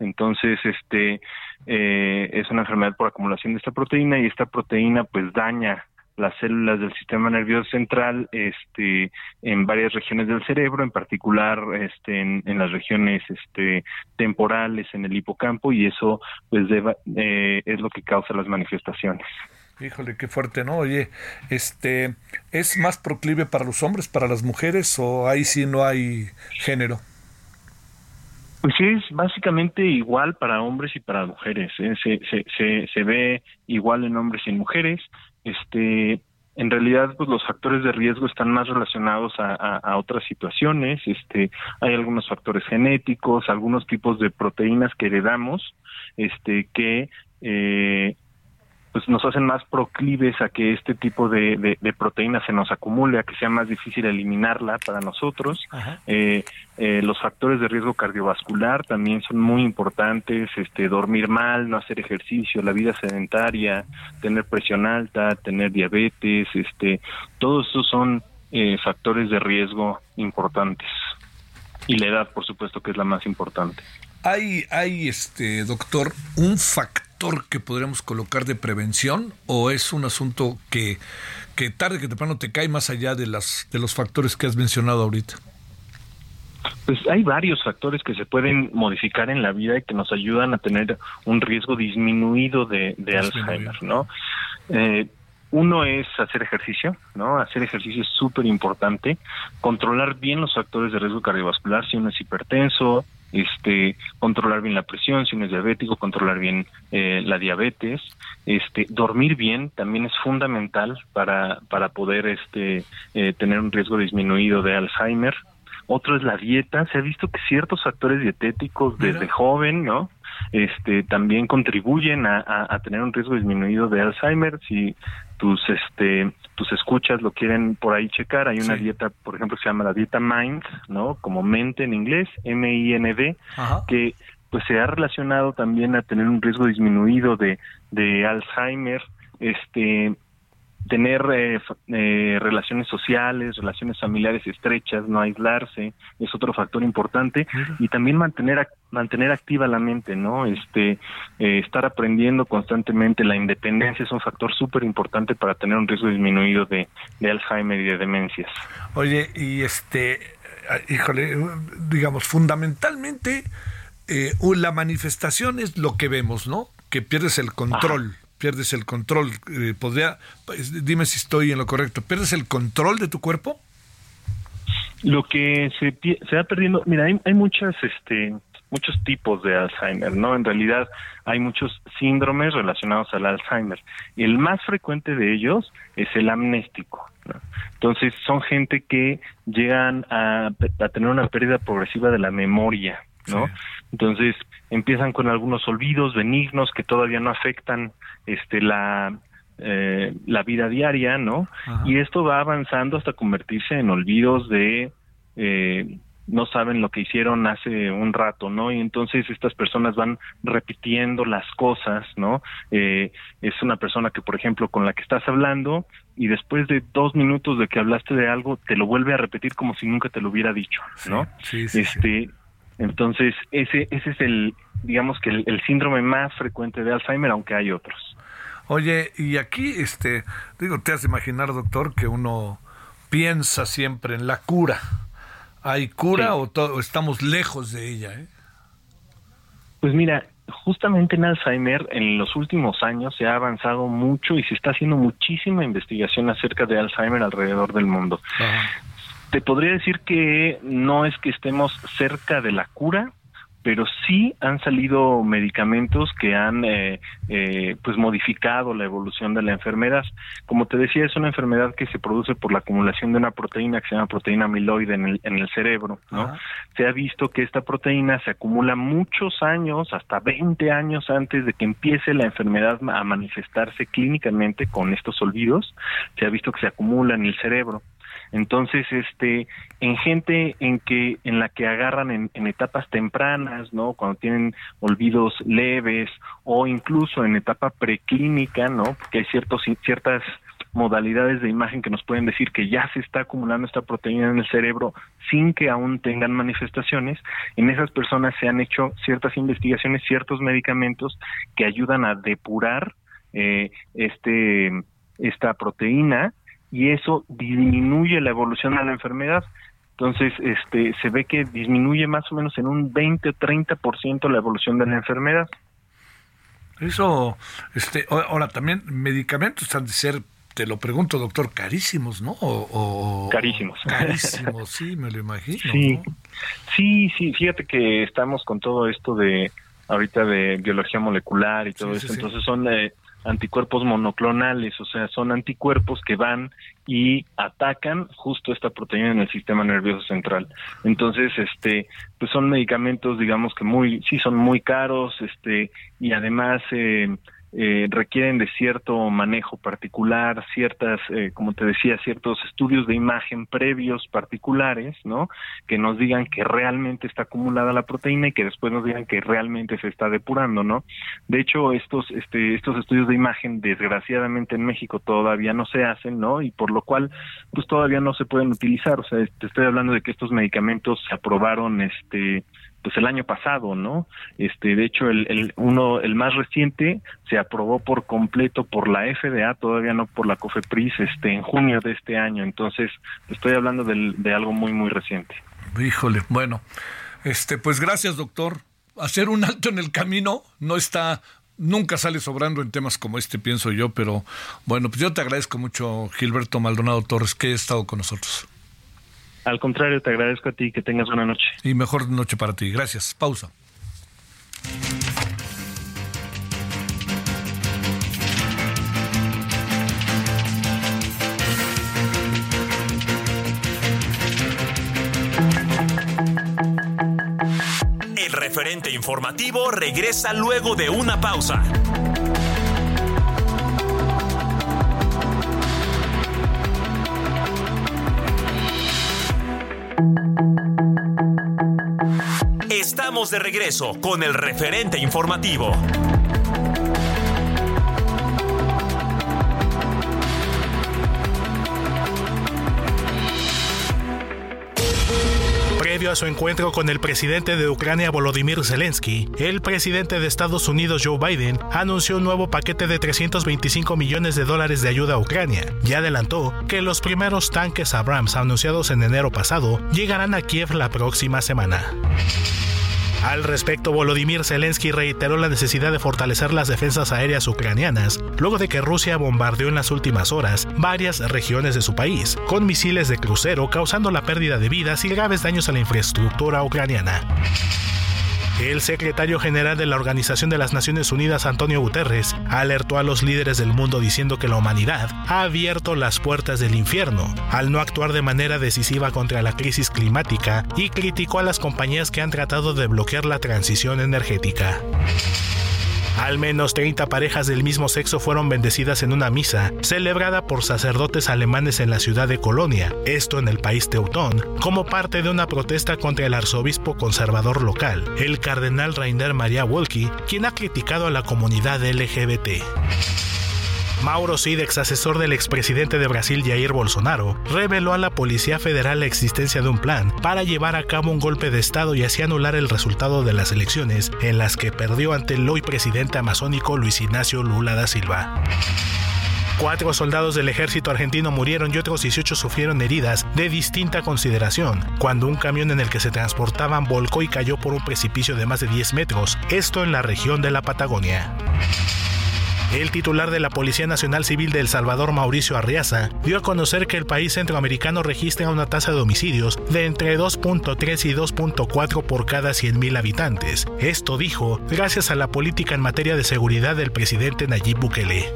Entonces, este, eh, es una enfermedad por acumulación de esta proteína y esta proteína pues daña las células del sistema nervioso central este en varias regiones del cerebro en particular este en, las regiones este temporales en el hipocampo y eso pues deba, eh, es lo que causa las manifestaciones Híjole, qué fuerte, ¿no? Oye, este, ¿es más proclive para los hombres, para las mujeres o ahí sí no hay género? Pues es básicamente igual para hombres y para mujeres. ¿eh? Se, se, se, se ve igual en hombres y en mujeres. Este, en realidad, pues los factores de riesgo están más relacionados a, a, otras situaciones. Este, hay algunos factores genéticos, algunos tipos de proteínas que heredamos, este, que eh, pues nos hacen más proclives a que este tipo de, de, de proteína se nos acumule, a que sea más difícil eliminarla para nosotros. Eh, eh, los factores de riesgo cardiovascular también son muy importantes, este, dormir mal, no hacer ejercicio, la vida sedentaria, tener presión alta, tener diabetes, este, todos esos son eh, factores de riesgo importantes. Y la edad, por supuesto, que es la más importante. ¿Hay, hay este, doctor, un factor que podríamos colocar de prevención o es un asunto que, que tarde que temprano te cae más allá de, las, de los factores que has mencionado ahorita? Pues hay varios factores que se pueden modificar en la vida y que nos ayudan a tener un riesgo disminuido de, de Alzheimer, ¿no? Eh, uno es hacer ejercicio, ¿no? Hacer ejercicio es súper importante. Controlar bien los factores de riesgo cardiovascular, si uno es hipertenso, este, controlar bien la presión, si uno es diabético, controlar bien eh, la diabetes, este, dormir bien también es fundamental para, para poder este, eh, tener un riesgo disminuido de Alzheimer. Otro es la dieta. Se ha visto que ciertos factores dietéticos desde joven, ¿no? Este, también contribuyen a, a, a tener un riesgo disminuido de Alzheimer. Si tus este tus escuchas lo quieren por ahí checar hay una Sí. dieta por ejemplo que se llama la dieta Mind no como mente en inglés M I N D Ajá. que pues se ha relacionado también a tener un riesgo disminuido de de Alzheimer este tener eh, eh, relaciones sociales, relaciones familiares estrechas, no aislarse, es otro factor importante y también mantener mantener activa la mente, ¿no? Este eh, estar aprendiendo constantemente, la independencia es un factor súper importante para tener un riesgo disminuido de, de Alzheimer y de demencias. Oye, y este, eh, híjole, digamos, fundamentalmente eh, la manifestación es lo que vemos, ¿no? Que pierdes el control, pierdes el control. eh, podría, pues, dime si estoy en lo correcto, ¿pierdes el control de tu cuerpo? Lo que se, se va perdiendo, mira, hay, hay muchas, este, muchos tipos de Alzheimer, ¿no? En realidad hay muchos síndromes relacionados al Alzheimer. Y el más frecuente de ellos es el amnéstico. ¿no? Entonces son gente que llegan a, a tener una pérdida progresiva de la memoria, ¿no? Entonces empiezan con algunos olvidos benignos que todavía no afectan este la eh, la vida diaria, ¿no? Y esto va avanzando hasta convertirse en olvidos de eh, no saben lo que hicieron hace un rato, ¿no? Y entonces estas personas van repitiendo las cosas, ¿no? Eh, es una persona que, por ejemplo, con la que estás hablando y después de dos minutos de que hablaste de algo, te lo vuelve a repetir como si nunca te lo hubiera dicho, ¿no? Sí, sí, este, entonces ese ese es el, digamos que el, el síndrome más frecuente de Alzheimer, aunque hay otros. Oye, y aquí, este, digo, te has de imaginar, doctor, que uno piensa siempre en la cura. ¿Hay cura o, estamos lejos de ella? eh? Pues mira, justamente en Alzheimer en los últimos años se ha avanzado mucho y se está haciendo muchísima investigación acerca de Alzheimer alrededor del mundo. Te podría decir que no es que estemos cerca de la cura, pero sí han salido medicamentos que han eh, eh, pues modificado la evolución de la enfermedad. Como te decía, es una enfermedad que se produce por la acumulación de una proteína que se llama proteína amiloide en el, en el cerebro, ¿no? Se ha visto que esta proteína se acumula muchos años, hasta 20 años antes de que empiece la enfermedad a manifestarse clínicamente con estos olvidos. Se ha visto que se acumula en el cerebro. Entonces, este, en gente en que, en la que agarran en, en etapas tempranas, ¿no? Cuando tienen olvidos leves o incluso en etapa preclínica, ¿no? Porque hay ciertos, ciertas modalidades de imagen que nos pueden decir que ya se está acumulando esta proteína en el cerebro sin que aún tengan manifestaciones. En esas personas se han hecho ciertas investigaciones, ciertos medicamentos que ayudan a depurar eh, este esta proteína y eso disminuye la evolución de la enfermedad. Entonces, este, se ve que disminuye más o menos en un 20 o 30% la evolución de la enfermedad. Eso, este, ahora también medicamentos han de ser, te lo pregunto, doctor, carísimos, ¿no? O, o- Carísimos. *laughs* Carísimos, sí, me lo imagino. Sí, ¿no? sí, sí, fíjate que estamos con todo esto de ahorita de biología molecular y todo sí, eso, sí. entonces son eh, anticuerpos monoclonales, o sea, son anticuerpos que van y atacan justo esta proteína en el sistema nervioso central. Entonces, este, pues son medicamentos, digamos que muy, sí son muy caros, este, y además eh, eh, requieren de cierto manejo particular, ciertas, eh, como te decía, ciertos estudios de imagen previos particulares, ¿no? Que nos digan que realmente está acumulada la proteína y que después nos digan que realmente se está depurando, ¿no? De hecho, estos, este, estos estudios de imagen, desgraciadamente en México todavía no se hacen, ¿no? Y por lo cual, pues todavía no se pueden utilizar. O sea, te estoy hablando de que estos medicamentos se aprobaron, este, pues el año pasado, ¿no? Este, de hecho, el, el uno, el más reciente, se aprobó por completo por la FDA, todavía no por la COFEPRIS, este, en junio de este año. Entonces, estoy hablando del- de algo muy, muy reciente. Híjole, bueno, este, pues gracias, doctor. Hacer un alto en el camino no está, nunca sale sobrando en temas como este, pienso yo, pero bueno, pues yo te agradezco mucho, Gilberto Maldonado Torres, que he estado con nosotros. Al contrario, te agradezco a ti, que tengas buena noche. Y mejor noche para ti. Gracias. Pausa. El referente informativo regresa luego de una pausa. De regreso con el referente informativo. Previo a su encuentro con el presidente de Ucrania Volodymyr Zelensky, el presidente de Estados Unidos Joe Biden anunció un nuevo paquete de 325 millones de dólares de ayuda a Ucrania y adelantó que los primeros tanques Abrams anunciados en enero pasado llegarán a Kiev la próxima semana. Al respecto, Volodymyr Zelensky reiteró la necesidad de fortalecer las defensas aéreas ucranianas, luego de que Rusia bombardeó en las últimas horas varias regiones de su país, con misiles de crucero causando la pérdida de vidas y graves daños a la infraestructura ucraniana. El secretario general de la Organización de las Naciones Unidas, Antonio Guterres, alertó a los líderes del mundo diciendo que la humanidad ha abierto las puertas del infierno al no actuar de manera decisiva contra la crisis climática y criticó a las compañías que han tratado de bloquear la transición energética. Al menos 30 parejas del mismo sexo fueron bendecidas en una misa celebrada por sacerdotes alemanes en la ciudad de Colonia, esto en el país teutón, como parte de una protesta contra el arzobispo conservador local, el cardenal Rainer Maria Wolke, quien ha criticado a la comunidad LGBT. Mauro Cid, ex asesor del expresidente de Brasil Jair Bolsonaro, reveló a la Policía Federal la existencia de un plan para llevar a cabo un golpe de Estado y así anular el resultado de las elecciones en las que perdió ante el hoy presidente amazónico Luis Ignacio Lula da Silva. Cuatro soldados del ejército argentino murieron y otros 18 sufrieron heridas de distinta consideración cuando un camión en el que se transportaban volcó y cayó por un precipicio de más de 10 metros, esto en la región de la Patagonia. El titular de la Policía Nacional Civil de El Salvador, Mauricio Arriaza, dio a conocer que el país centroamericano registra una tasa de homicidios de entre 2.3 y 2.4 por cada 100.000 habitantes. Esto dijo gracias a la política en materia de seguridad del presidente Nayib Bukele.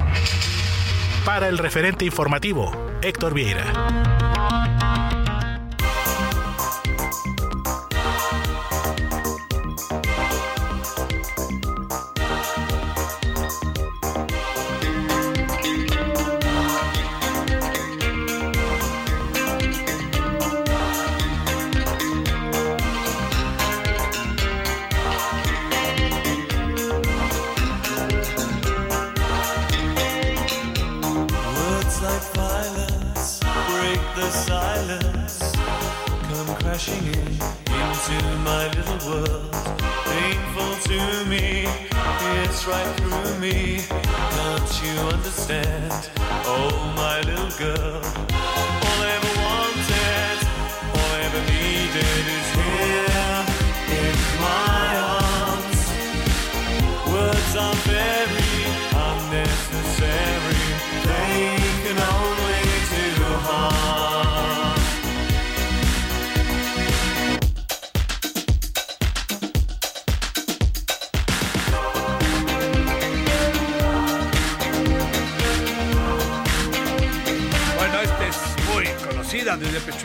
Para el referente informativo, Héctor Vieira. Crashing in into my little world. Painful to me, it's right through me. Can't you understand? Oh, my little girl.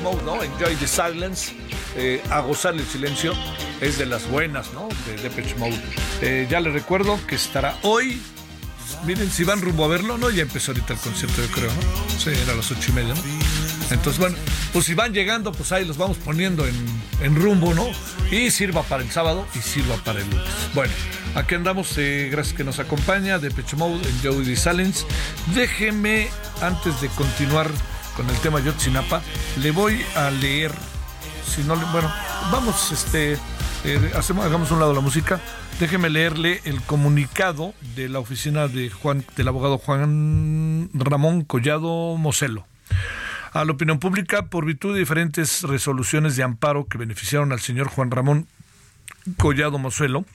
Mode, ¿no? Enjoy the Silence, eh, a gozar el silencio, es de las buenas, ¿no? De Depeche Mode. Eh, ya les recuerdo que estará hoy. Miren, si van rumbo a verlo, ¿no? Ya empezó ahorita el concierto, yo creo, ¿no? Sí, era a las ocho y media, ¿no? Entonces, bueno, pues si van llegando, pues ahí los vamos poniendo en, en rumbo, ¿no? Y sirva para el sábado y sirva para el lunes. Bueno, aquí andamos, eh, gracias que nos acompaña, de Mode, en Joey D. Silence. Déjeme, antes de continuar con el tema Yotzinapa, le voy a leer, si no, bueno, vamos, este, eh, hacemos, hagamos un lado la música. Déjeme leerle el comunicado de la oficina de Juan, del abogado Juan Ramón Collado Moselo a la opinión pública por virtud de diferentes resoluciones de amparo que beneficiaron al señor Juan Ramón Collado Mozuelo,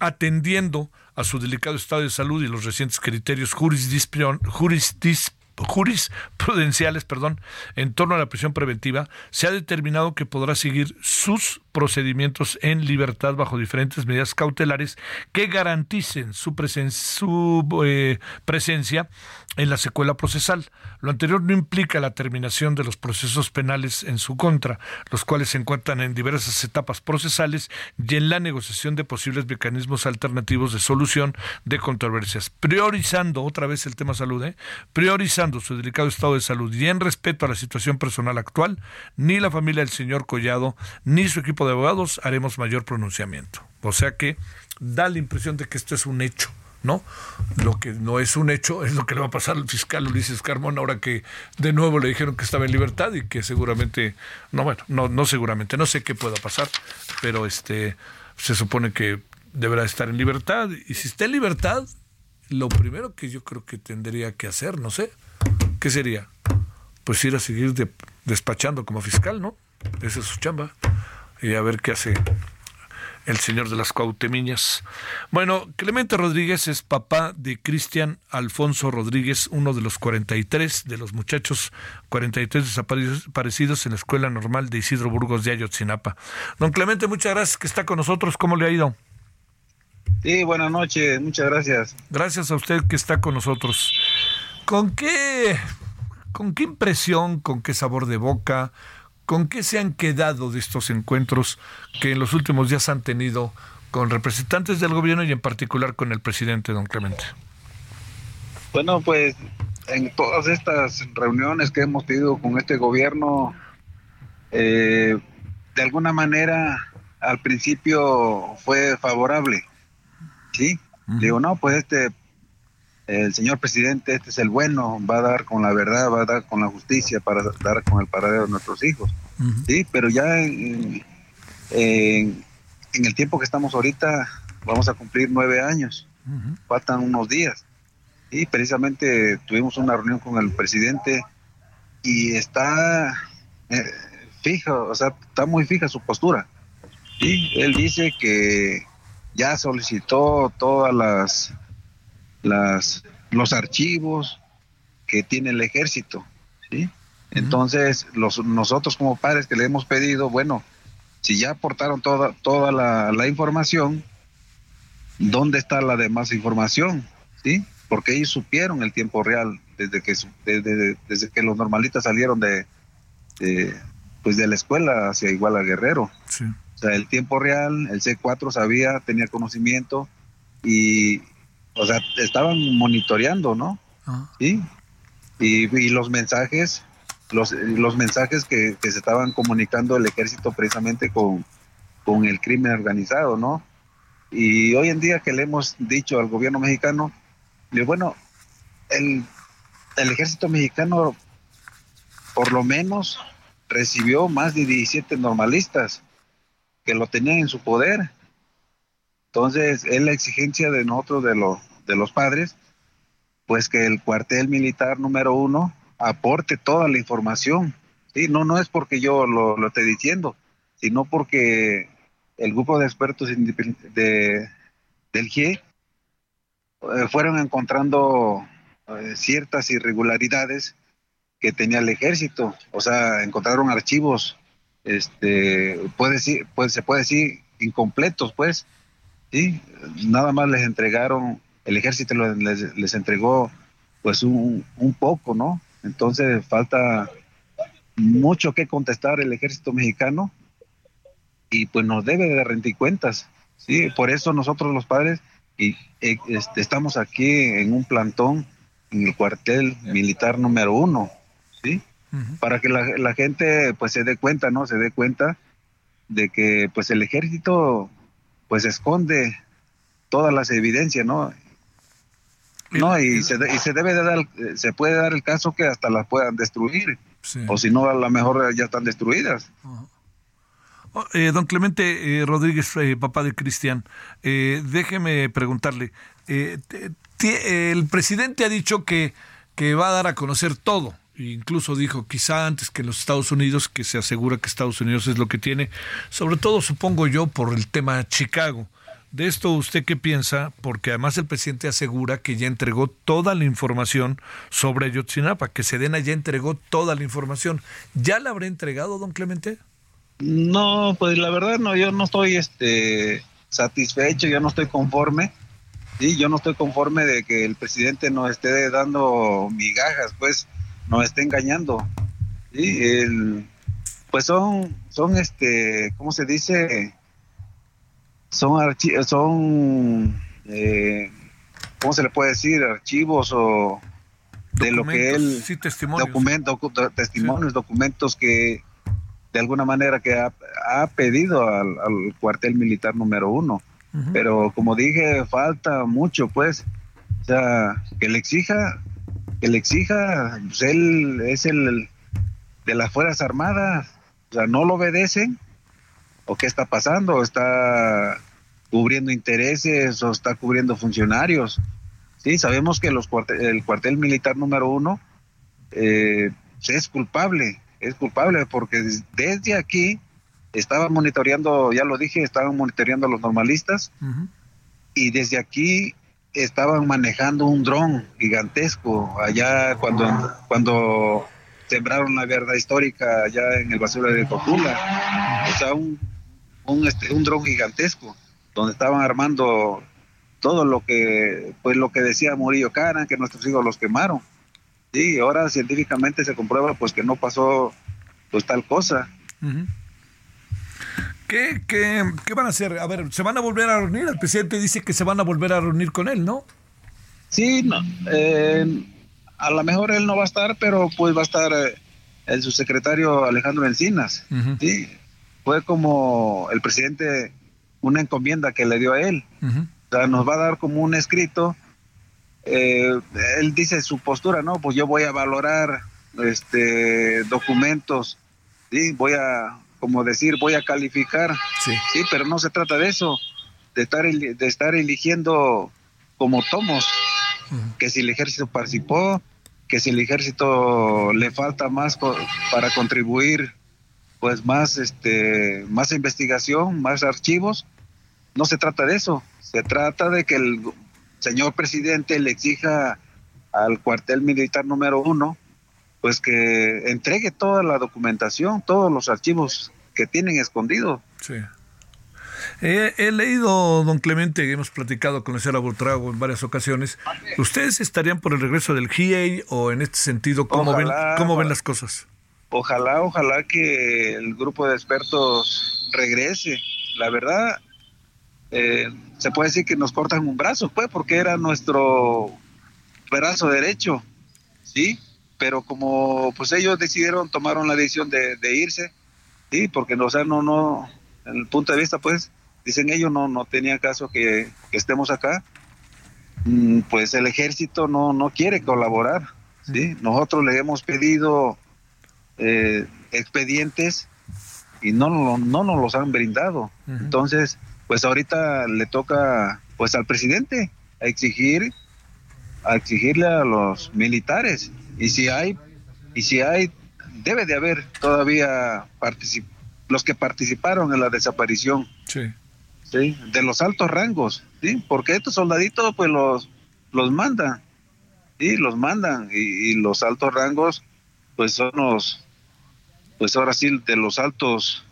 atendiendo a su delicado estado de salud y los recientes criterios jurisdiccion- jurisdis- jurisprudenciales perdón, en torno a la prisión preventiva, se ha determinado que podrá seguir sus procedimientos en libertad bajo diferentes medidas cautelares que garanticen su, presen- su eh, presencia en la secuela procesal. Lo anterior no implica la terminación de los procesos penales en su contra, los cuales se encuentran en diversas etapas procesales y en la negociación de posibles mecanismos alternativos de solución de controversias, priorizando otra vez el tema salud, ¿eh? priorizando su delicado estado de salud y en respeto a la situación personal actual, ni la familia del señor Collado ni su equipo de abogados haremos mayor pronunciamiento. O sea que da la impresión de que esto es un hecho. ¿No? Lo que no es un hecho es lo que le va a pasar al fiscal Ulises Carmona ahora que de nuevo le dijeron que estaba en libertad y que seguramente, no, bueno, no, no seguramente, no sé qué pueda pasar, pero este se supone que deberá estar en libertad y si está en libertad, lo primero que yo creo que tendría que hacer, no sé, ¿qué sería? Pues ir a seguir de- despachando como fiscal, ¿no? Esa es su chamba. Y a ver qué hace el señor de las Cuautemiñas. Bueno, Clemente Rodríguez es papá de Cristian Alfonso Rodríguez, uno de los 43 de los muchachos 43 desaparecidos en la Escuela Normal de Isidro Burgos de Ayotzinapa. Don Clemente, muchas gracias que está con nosotros. ¿Cómo le ha ido? Sí, buenas noches, muchas gracias. Gracias a usted que está con nosotros. ¿Con qué, con qué impresión, con qué sabor de boca, con qué se han quedado de estos encuentros que en los últimos días han tenido con representantes del gobierno y en particular con el presidente, don Clemente? Bueno, pues en todas estas reuniones que hemos tenido con este gobierno, eh, de alguna manera al principio fue favorable, ¿sí? Digo, no, pues este, el señor presidente, este es el bueno, va a dar con la verdad, va a dar con la justicia para dar con el paradero de nuestros hijos, ¿sí? Pero ya en, en- en el tiempo que estamos ahorita, vamos a cumplir nueve años, faltan unos días. Y precisamente tuvimos una reunión con el presidente y está eh, fija, o sea, está muy fija su postura. Y él dice que ya solicitó todas las, las los archivos que tiene el ejército, ¿sí? Entonces, los, nosotros como padres que le hemos pedido, bueno, si ya aportaron toda, toda la, la información, ¿dónde está la demás información? ¿Sí? Porque ellos supieron el tiempo real desde que, desde, desde que los normalistas salieron de, de, pues de la escuela hacia Iguala Guerrero. Sí. O sea, el tiempo real, el C4 sabía, tenía conocimiento y, o sea, estaban monitoreando, ¿no? Sí. Y, y los mensajes, los, los mensajes que, que se estaban comunicando el ejército precisamente con, con el crimen organizado, ¿no? Y hoy en día que le hemos dicho al gobierno mexicano, digo, bueno, el, el ejército mexicano por lo menos recibió más de 17 normalistas que lo tenían en su poder. Entonces, es la exigencia de nosotros, de, los de los padres, pues que el cuartel militar número uno aporte toda la información. ¿sí? No, no es porque yo lo, lo esté diciendo, sino porque el grupo de expertos de, del GIE eh, fueron encontrando eh, ciertas irregularidades que tenía el ejército. O sea, encontraron archivos, este, puede decir, pues se puede decir incompletos, pues, sí. Nada más les entregaron, el ejército les, les entregó, pues un, un poco, ¿no? Entonces falta mucho que contestar el ejército mexicano y pues nos debe de rendir cuentas. Sí, por eso nosotros los padres y, eh, este, estamos aquí en un plantón en el cuartel militar número uno, sí, para que la, la gente pues se dé cuenta, ¿no? Se dé cuenta de que pues el ejército pues esconde todas las evidencias, ¿no? No, y se, de- y se debe de dar, se puede dar el caso que hasta las puedan destruir, o si no, a lo mejor ya están destruidas. Oh, eh, don Clemente eh, Rodríguez, eh, papá de Cristian, eh, déjeme preguntarle, el presidente ha dicho que, que va a dar a conocer todo, incluso dijo quizá antes que los Estados Unidos, que se asegura que Estados Unidos es lo que tiene, sobre todo supongo yo por el tema Chicago. De esto, ¿usted qué piensa? Porque además el presidente asegura que ya entregó toda la información sobre Ayotzinapa, que Sedena ya entregó toda la información. ¿Ya la habrá entregado, don Clemente? No, pues la verdad no, yo no estoy este satisfecho, yo no estoy conforme. Sí, yo no estoy conforme de que el presidente nos esté dando migajas, pues nos esté engañando. Sí, el- pues son son este, ¿cómo se dice? Son archi- son eh, ¿cómo se le puede decir? archivos o de lo que él sí, testimonios. documentos, docu- testimonios, documentos que de alguna manera que ha, ha pedido al, al cuartel militar número uno. Pero como dije, falta mucho, pues. O sea, que le exija, que le exija, pues él es el de las Fuerzas Armadas. O sea, no lo obedecen. ¿O qué está pasando? ¿O está cubriendo intereses o está cubriendo funcionarios? Sí, sabemos que los cuarte- el cuartel militar número uno eh, es culpable, es culpable porque des- desde aquí estaban monitoreando, ya lo dije, estaban monitoreando a los normalistas y desde aquí estaban manejando un dron gigantesco allá cuando, cuando sembraron la verdad histórica allá en el basura de Cocula. O sea, un, un, este, un dron gigantesco donde estaban armando todo lo que pues lo que decía Murillo Cara, que nuestros hijos los quemaron. Sí, ahora científicamente se comprueba pues que no pasó pues tal cosa. Ujú. ¿Qué, qué, qué van a hacer? A ver, ¿se van a volver a reunir? El presidente dice que se van a volver a reunir con él, ¿no? Sí, no, eh, a lo mejor él no va a estar, pero pues va a estar eh, el subsecretario Alejandro Encinas. Sí, fue como el presidente una encomienda que le dio a él. O sea, nos va a dar como un escrito. eh, él dice su postura, ¿no? Pues yo voy a valorar este documentos, sí, voy a, como decir, voy a calificar. Sí. pero no se trata de eso, de estar de estar eligiendo como tomos, que si el ejército participó, que si el ejército le falta más co- para contribuir, pues más este más investigación, más archivos, no se trata de eso, se trata de que el señor presidente le exija al cuartel militar número uno, pues que entregue toda la documentación, todos los archivos que tienen escondidos. Sí. He, he leído, don Clemente, hemos platicado con el señor Aburtrago en varias ocasiones. ¿Ustedes estarían por el regreso del GIEI o en este sentido, cómo, ven, Ojalá, cómo ven las cosas? Ojalá, ojalá que el grupo de expertos regrese. La verdad, eh, se puede decir que nos cortan un brazo, pues, porque era nuestro brazo derecho, ¿sí? Pero como pues ellos decidieron, tomaron la decisión de, de irse, sí, porque no, o sea, no, no, en el punto de vista, pues, dicen ellos, no, no tenía caso que, que estemos acá, Mm, pues el ejército no, no quiere colaborar, ¿sí? Nosotros le hemos pedido eh, expedientes y no, no, no nos los han brindado. Entonces, pues ahorita le toca pues al presidente a exigir a exigirle a los militares y si hay y si hay debe de haber todavía particip- los que participaron en la desaparición Sí. ¿sí? de los altos rangos, ¿sí? porque estos soldaditos pues los, los mandan, ¿sí? los mandan y, y los altos rangos pues son los, pues ahora sí de los altos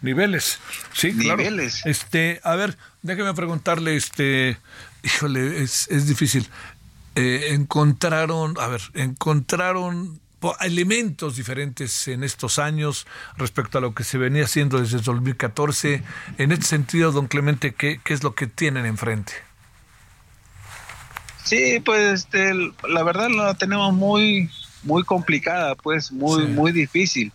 Niveles, sí, claro. Niveles. Este, a ver, déjeme preguntarle, este, híjole, es, es difícil. Eh, encontraron, a ver, encontraron elementos diferentes en estos años respecto a lo que se venía haciendo desde el 2014. En este sentido, don Clemente, ¿qué, qué es lo que tienen enfrente? Sí, pues este, la verdad la tenemos muy muy complicada, pues muy muy difícil.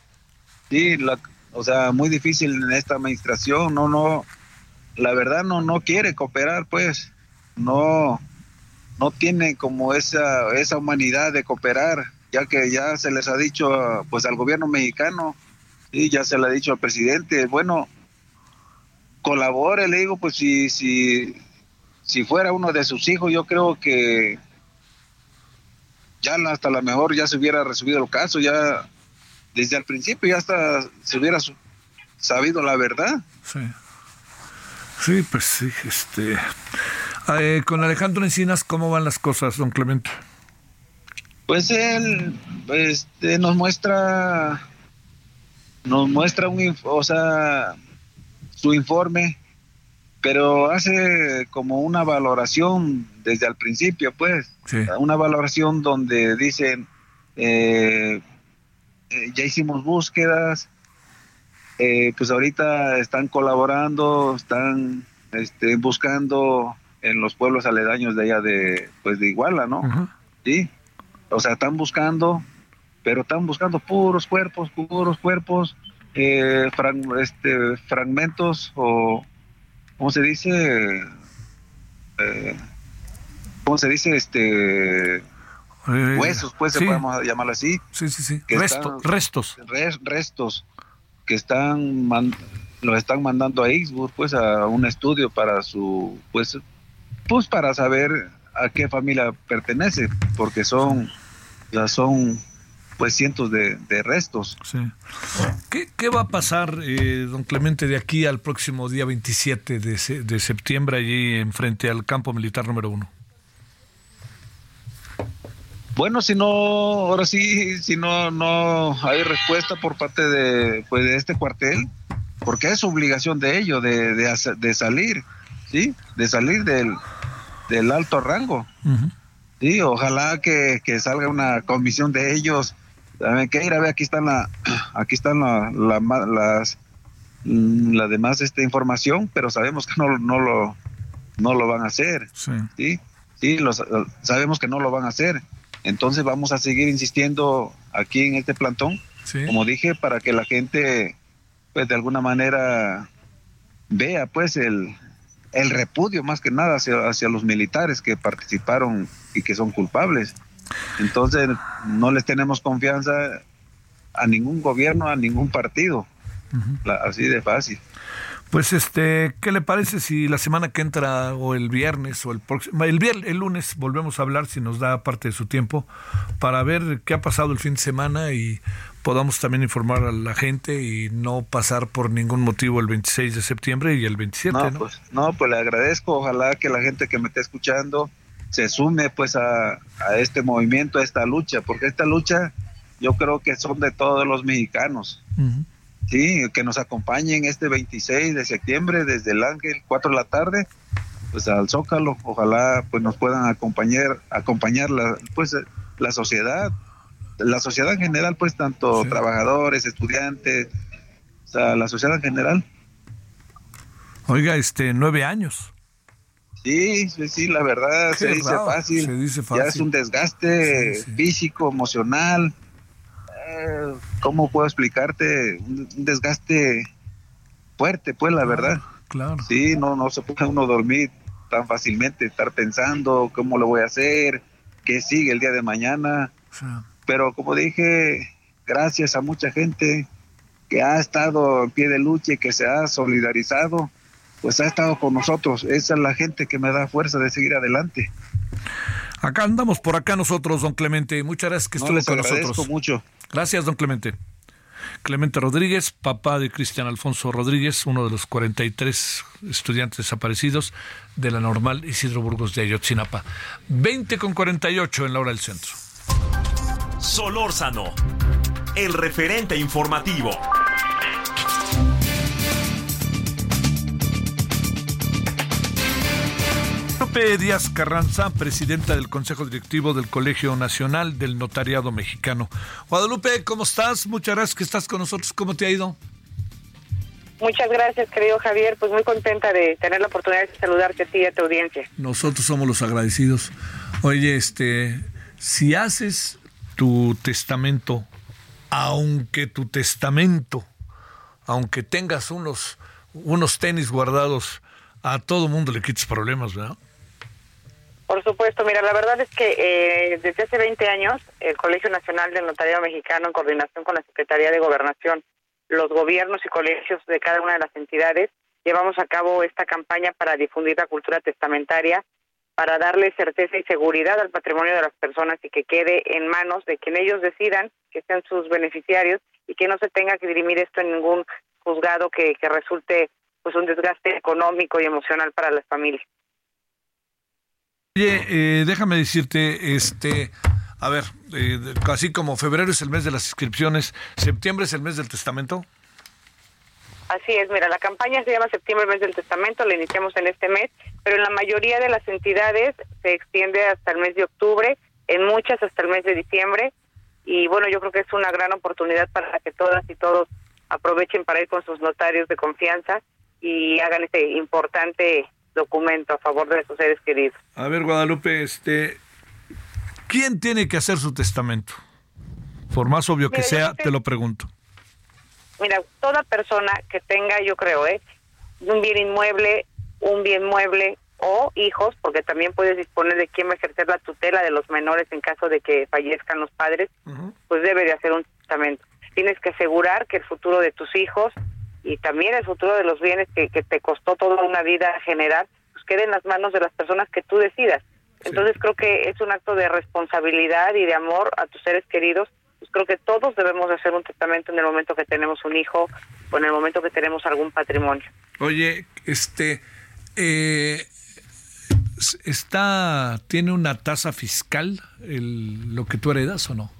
Sí, la, o sea, muy difícil en esta administración, no no la verdad no no quiere cooperar, pues. No no tiene como esa esa humanidad de cooperar, ya que ya se les ha dicho pues al gobierno mexicano, y ya se le ha dicho al presidente, bueno, colabore, le digo, pues si si si fuera uno de sus hijos, yo creo que ya hasta la mejor ya se hubiera resuelto el caso, ya desde el principio ya hasta se hubiera sabido la verdad. Sí. Sí, pues sí, este. eh, con Alejandro Encinas, ¿cómo van las cosas, don Clemente? Pues él este, nos muestra nos muestra un o sea su informe pero hace como una valoración desde el principio pues. Una valoración donde dicen eh, eh, ya hicimos búsquedas eh, pues ahorita están colaborando están este, buscando en los pueblos aledaños de allá de pues de Iguala no sí o sea, están buscando, pero están buscando puros cuerpos, puros cuerpos, eh, este, fragmentos o, ¿cómo se dice? Eh, ¿Cómo se dice? Este, Eh, huesos, pues, sí. se podemos llamarlo así. Sí, sí, sí. Resto- están- restos. res- restos que están man- los están mandando a Ixburg, pues, a un estudio para su, pues, pues para saber a qué familia pertenece, porque son, ya son, pues, cientos de, de restos. Sí. ¿Qué, qué va a pasar, eh, don Clemente, de aquí al próximo día 27 de, de septiembre, allí en frente al campo militar número uno? Bueno, si no, ahora sí, si no, no hay respuesta por parte de, pues, de este cuartel, porque es obligación de ellos de, de, de salir, ¿sí? De salir del, del alto rango. Sí, ojalá que, que salga una comisión de ellos. ¿Saben qué? Mira, ve, aquí están la, *clears throat* aquí están la, las, mm, la demás esta información, pero sabemos que no, no lo, no lo van a hacer. Sí, sí, los- sabemos que no lo van a hacer. Entonces vamos a seguir insistiendo aquí en este plantón, como dije, para que la gente, pues de alguna manera vea, pues el, el repudio más que nada hacia, hacia los militares que participaron y que son culpables. Entonces no les tenemos confianza a ningún gobierno, a ningún partido, La- así de fácil. Pues este, ¿qué le parece si la semana que entra o el viernes o el próximo, el viernes, el lunes volvemos a hablar si nos da parte de su tiempo para ver qué ha pasado el fin de semana y podamos también informar a la gente y no pasar por ningún motivo el 26 de septiembre y el 27, No, ¿no? pues, no, pues le agradezco. Ojalá que la gente que me esté escuchando se sume pues a, a este movimiento, a esta lucha, porque esta lucha yo creo que son de todos los mexicanos. Sí, que nos acompañen este 26 de septiembre desde el Ángel, 4 de la tarde, pues al Zócalo. Ojalá pues nos puedan acompañar, acompañar la, pues la sociedad, la sociedad en general, pues tanto trabajadores, estudiantes, o sea, la sociedad en general. Oiga, este, nueve años. Sí, sí, sí, la verdad se dice, fácil. se dice Ya es un desgaste físico, emocional. Eh, ¿Cómo puedo explicarte? Un, un desgaste fuerte, pues, la verdad. Claro. Sí, no, no se puede uno dormir tan fácilmente, estar pensando cómo lo voy a hacer, qué sigue el día de mañana. Pero como dije, gracias a mucha gente que ha estado en pie de lucha y que se ha solidarizado, pues ha estado con nosotros. Esa es la gente que me da fuerza de seguir adelante. Acá andamos por acá nosotros, don Clemente. Muchas gracias que No, estuvo les con nosotros. mucho. Gracias, don Clemente. Clemente Rodríguez, papá de Cristian Alfonso Rodríguez, uno de los 43 estudiantes desaparecidos de la normal Isidro Burgos de Ayotzinapa. 20 con 48 en la hora del centro. Solórzano, el referente informativo. Guadalupe Díaz Carranza, presidenta del Consejo Directivo del Colegio Nacional del Notariado Mexicano. Guadalupe, ¿cómo estás? Muchas gracias que estás con nosotros. ¿Cómo te ha ido? Muchas gracias, querido Javier. Pues muy contenta de tener la oportunidad de saludarte a ti y a tu audiencia. Nosotros somos los agradecidos. Oye, este, si haces tu testamento, aunque tu testamento, aunque tengas unos, unos tenis guardados, a todo mundo le quites problemas, ¿verdad? Por supuesto, mira, la verdad es que eh, desde hace 20 años el Colegio Nacional del Notariado Mexicano, en coordinación con la Secretaría de Gobernación, los gobiernos y colegios de cada una de las entidades, llevamos a cabo esta campaña para difundir la cultura testamentaria, para darle certeza y seguridad al patrimonio de las personas y que quede en manos de quien ellos decidan, que sean sus beneficiarios y que no se tenga que dirimir esto en ningún juzgado que, que resulte pues un desgaste económico y emocional para las familias. Oye, eh, déjame decirte, este, a ver, eh, así como febrero es el mes de las inscripciones, septiembre es el mes del testamento. Así es, mira, la campaña se llama Septiembre, mes del testamento, la iniciamos en este mes, pero en la mayoría de las entidades se extiende hasta el mes de octubre, en muchas hasta el mes de diciembre, y bueno, yo creo que es una gran oportunidad para que todas y todos aprovechen para ir con sus notarios de confianza y hagan este importante documento a favor de sus seres queridos. A ver, Guadalupe, este, ¿quién tiene que hacer su testamento? Por más obvio que Mira, sea, te lo pregunto. Mira, toda persona que tenga, yo creo, ¿eh? un bien inmueble, un bien mueble o hijos, porque también puedes disponer de quién va a ejercer la tutela de los menores en caso de que fallezcan los padres, pues debe de hacer un testamento. Tienes que asegurar que el futuro de tus hijos y también el futuro de los bienes que, que te costó toda una vida generar, pues quede en las manos de las personas que tú decidas. Entonces creo que es un acto de responsabilidad y de amor a tus seres queridos. Pues creo que todos debemos de hacer un testamento en el momento que tenemos un hijo o en el momento que tenemos algún patrimonio. Oye, este, eh, está, tiene una tasa fiscal el, lo que tú heredas o no?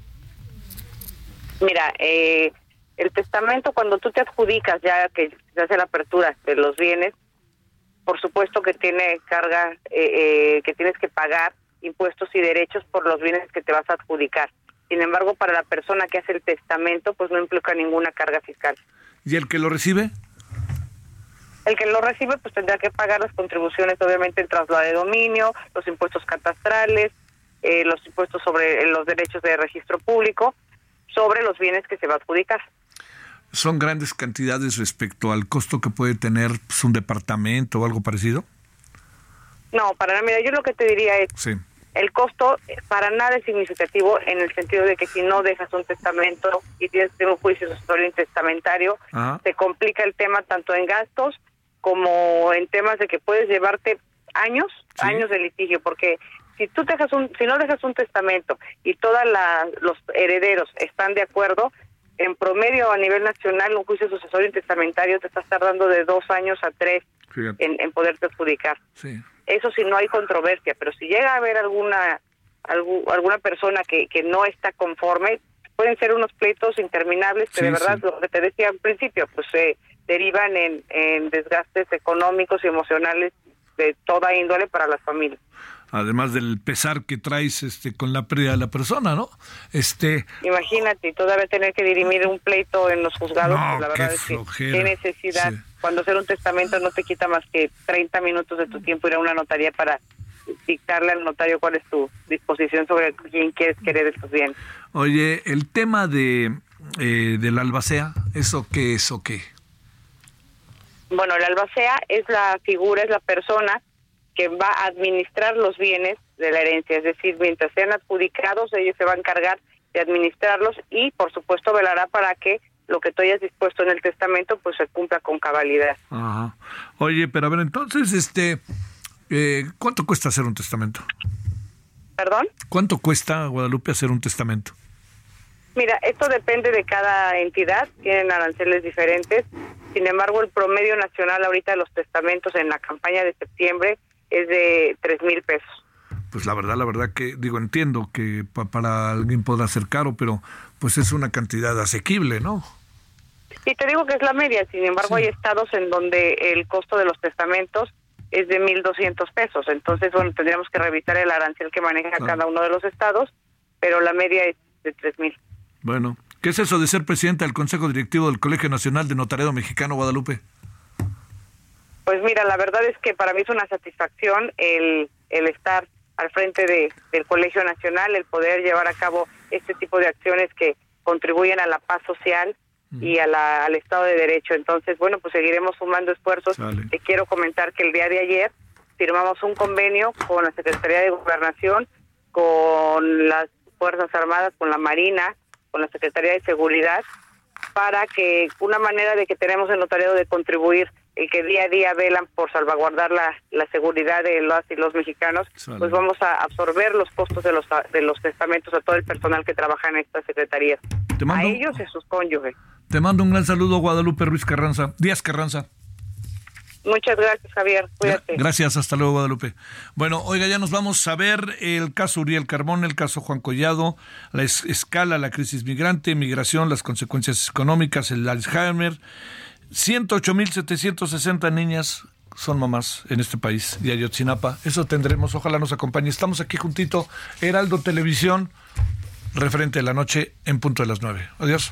Mira, eh, el testamento cuando tú te adjudicas ya que se hace la apertura de los bienes, por supuesto que tiene carga, eh, eh, que tienes que pagar impuestos y derechos por los bienes que te vas a adjudicar. Sin embargo, para la persona que hace el testamento, pues no implica ninguna carga fiscal. ¿Y el que lo recibe? El que lo recibe, pues tendrá que pagar las contribuciones, obviamente, el traslado de dominio, los impuestos catastrales, eh, los impuestos sobre los derechos de registro público, sobre los bienes que se va a adjudicar. ¿Son grandes cantidades respecto al costo que puede tener pues, un departamento o algo parecido? No, para nada. Mira, yo lo que te diría es, Sí. El costo para nada es significativo en el sentido de que si no dejas un testamento y tienes un juicio sucesorio intestamentario, Ajá. se complica el tema tanto en gastos como en temas de que puedes llevarte años, años de litigio, porque si tú dejas un, si no dejas un testamento y todos los herederos están de acuerdo, en promedio a nivel nacional un juicio sucesorio intestamentario te estás tardando de dos años a tres en, en poderte adjudicar. Sí. Eso si no hay controversia, pero si llega a haber alguna algu- alguna persona que, que no está conforme, pueden ser unos pleitos interminables que Sí, de verdad, sí. lo que te decía al principio, pues se derivan en, en desgastes económicos y emocionales de toda índole para las familias. Además del pesar que traes este, con la pérdida de la persona, ¿no? Este, Imagínate, todavía tener que dirimir un pleito en los juzgados, No, pues la qué verdad es que flojera. qué necesidad. Sí. Cuando hacer un testamento no te quita más que 30 minutos de tu tiempo ir a una notaría para dictarle al notario cuál es tu disposición sobre quién quieres querer tus bienes. oye, el tema de, eh, del albacea, ¿eso qué es o qué? Bueno, el albacea es la figura, es la persona que va a administrar los bienes de la herencia, es decir, mientras sean adjudicados, ellos se van a encargar de administrarlos y, por supuesto, velará para que lo que tú hayas dispuesto en el testamento pues se cumpla con cabalidad. Ajá. Oye, pero a ver, entonces, este, eh, ¿cuánto cuesta hacer un testamento? ¿Perdón? ¿Cuánto cuesta, Guadalupe, hacer un testamento? Mira, esto depende de cada entidad, tienen aranceles diferentes. Sin embargo, el promedio nacional ahorita de los testamentos en la campaña de septiembre es de tres mil pesos. Pues la verdad, la verdad que, digo, entiendo que pa- para alguien podrá ser caro, pero pues es una cantidad asequible, ¿no? Y te digo que es la media, sin embargo hay estados en donde el costo de los testamentos es de 1.200 pesos. Entonces, bueno, tendríamos que revisar el arancel que maneja cada uno de los estados, pero la media es de 3.000. Bueno, ¿qué es eso de ser presidente del Consejo Directivo del Colegio Nacional de Notariado Mexicano, Guadalupe? Pues mira, la verdad es que para mí es una satisfacción el, el estar al frente de, del Colegio Nacional, el poder llevar a cabo este tipo de acciones que contribuyen a la paz social y a la- al Estado de Derecho. Entonces, bueno, pues seguiremos sumando esfuerzos. Te quiero comentar que el día de ayer firmamos un convenio con la Secretaría de Gobernación, con las Fuerzas Armadas, con la Marina, con la Secretaría de Seguridad, para que una manera de que tenemos el notariado de contribuir el que día a día velan por salvaguardar la, la seguridad de los y los mexicanos, pues vamos a absorber los costos de los de los testamentos a todo el personal que trabaja en esta secretaría, Te mando- a ellos y a sus cónyuges. Te mando un gran saludo, Guadalupe Ruiz Carranza. Díaz Carranza. Muchas gracias, Javier. Cuídate. Gracias, hasta luego, Guadalupe. Bueno, oiga, ya nos vamos a ver el caso Uriel Carmón, el caso Juan Collado, la es- escala, la crisis migrante, migración, las consecuencias económicas, el Alzheimer. 108.760 niñas son mamás en este país de Ayotzinapa. Eso tendremos, ojalá nos acompañe. Estamos aquí juntito, Heraldo Televisión, referente de la noche en punto de las 9. Adiós.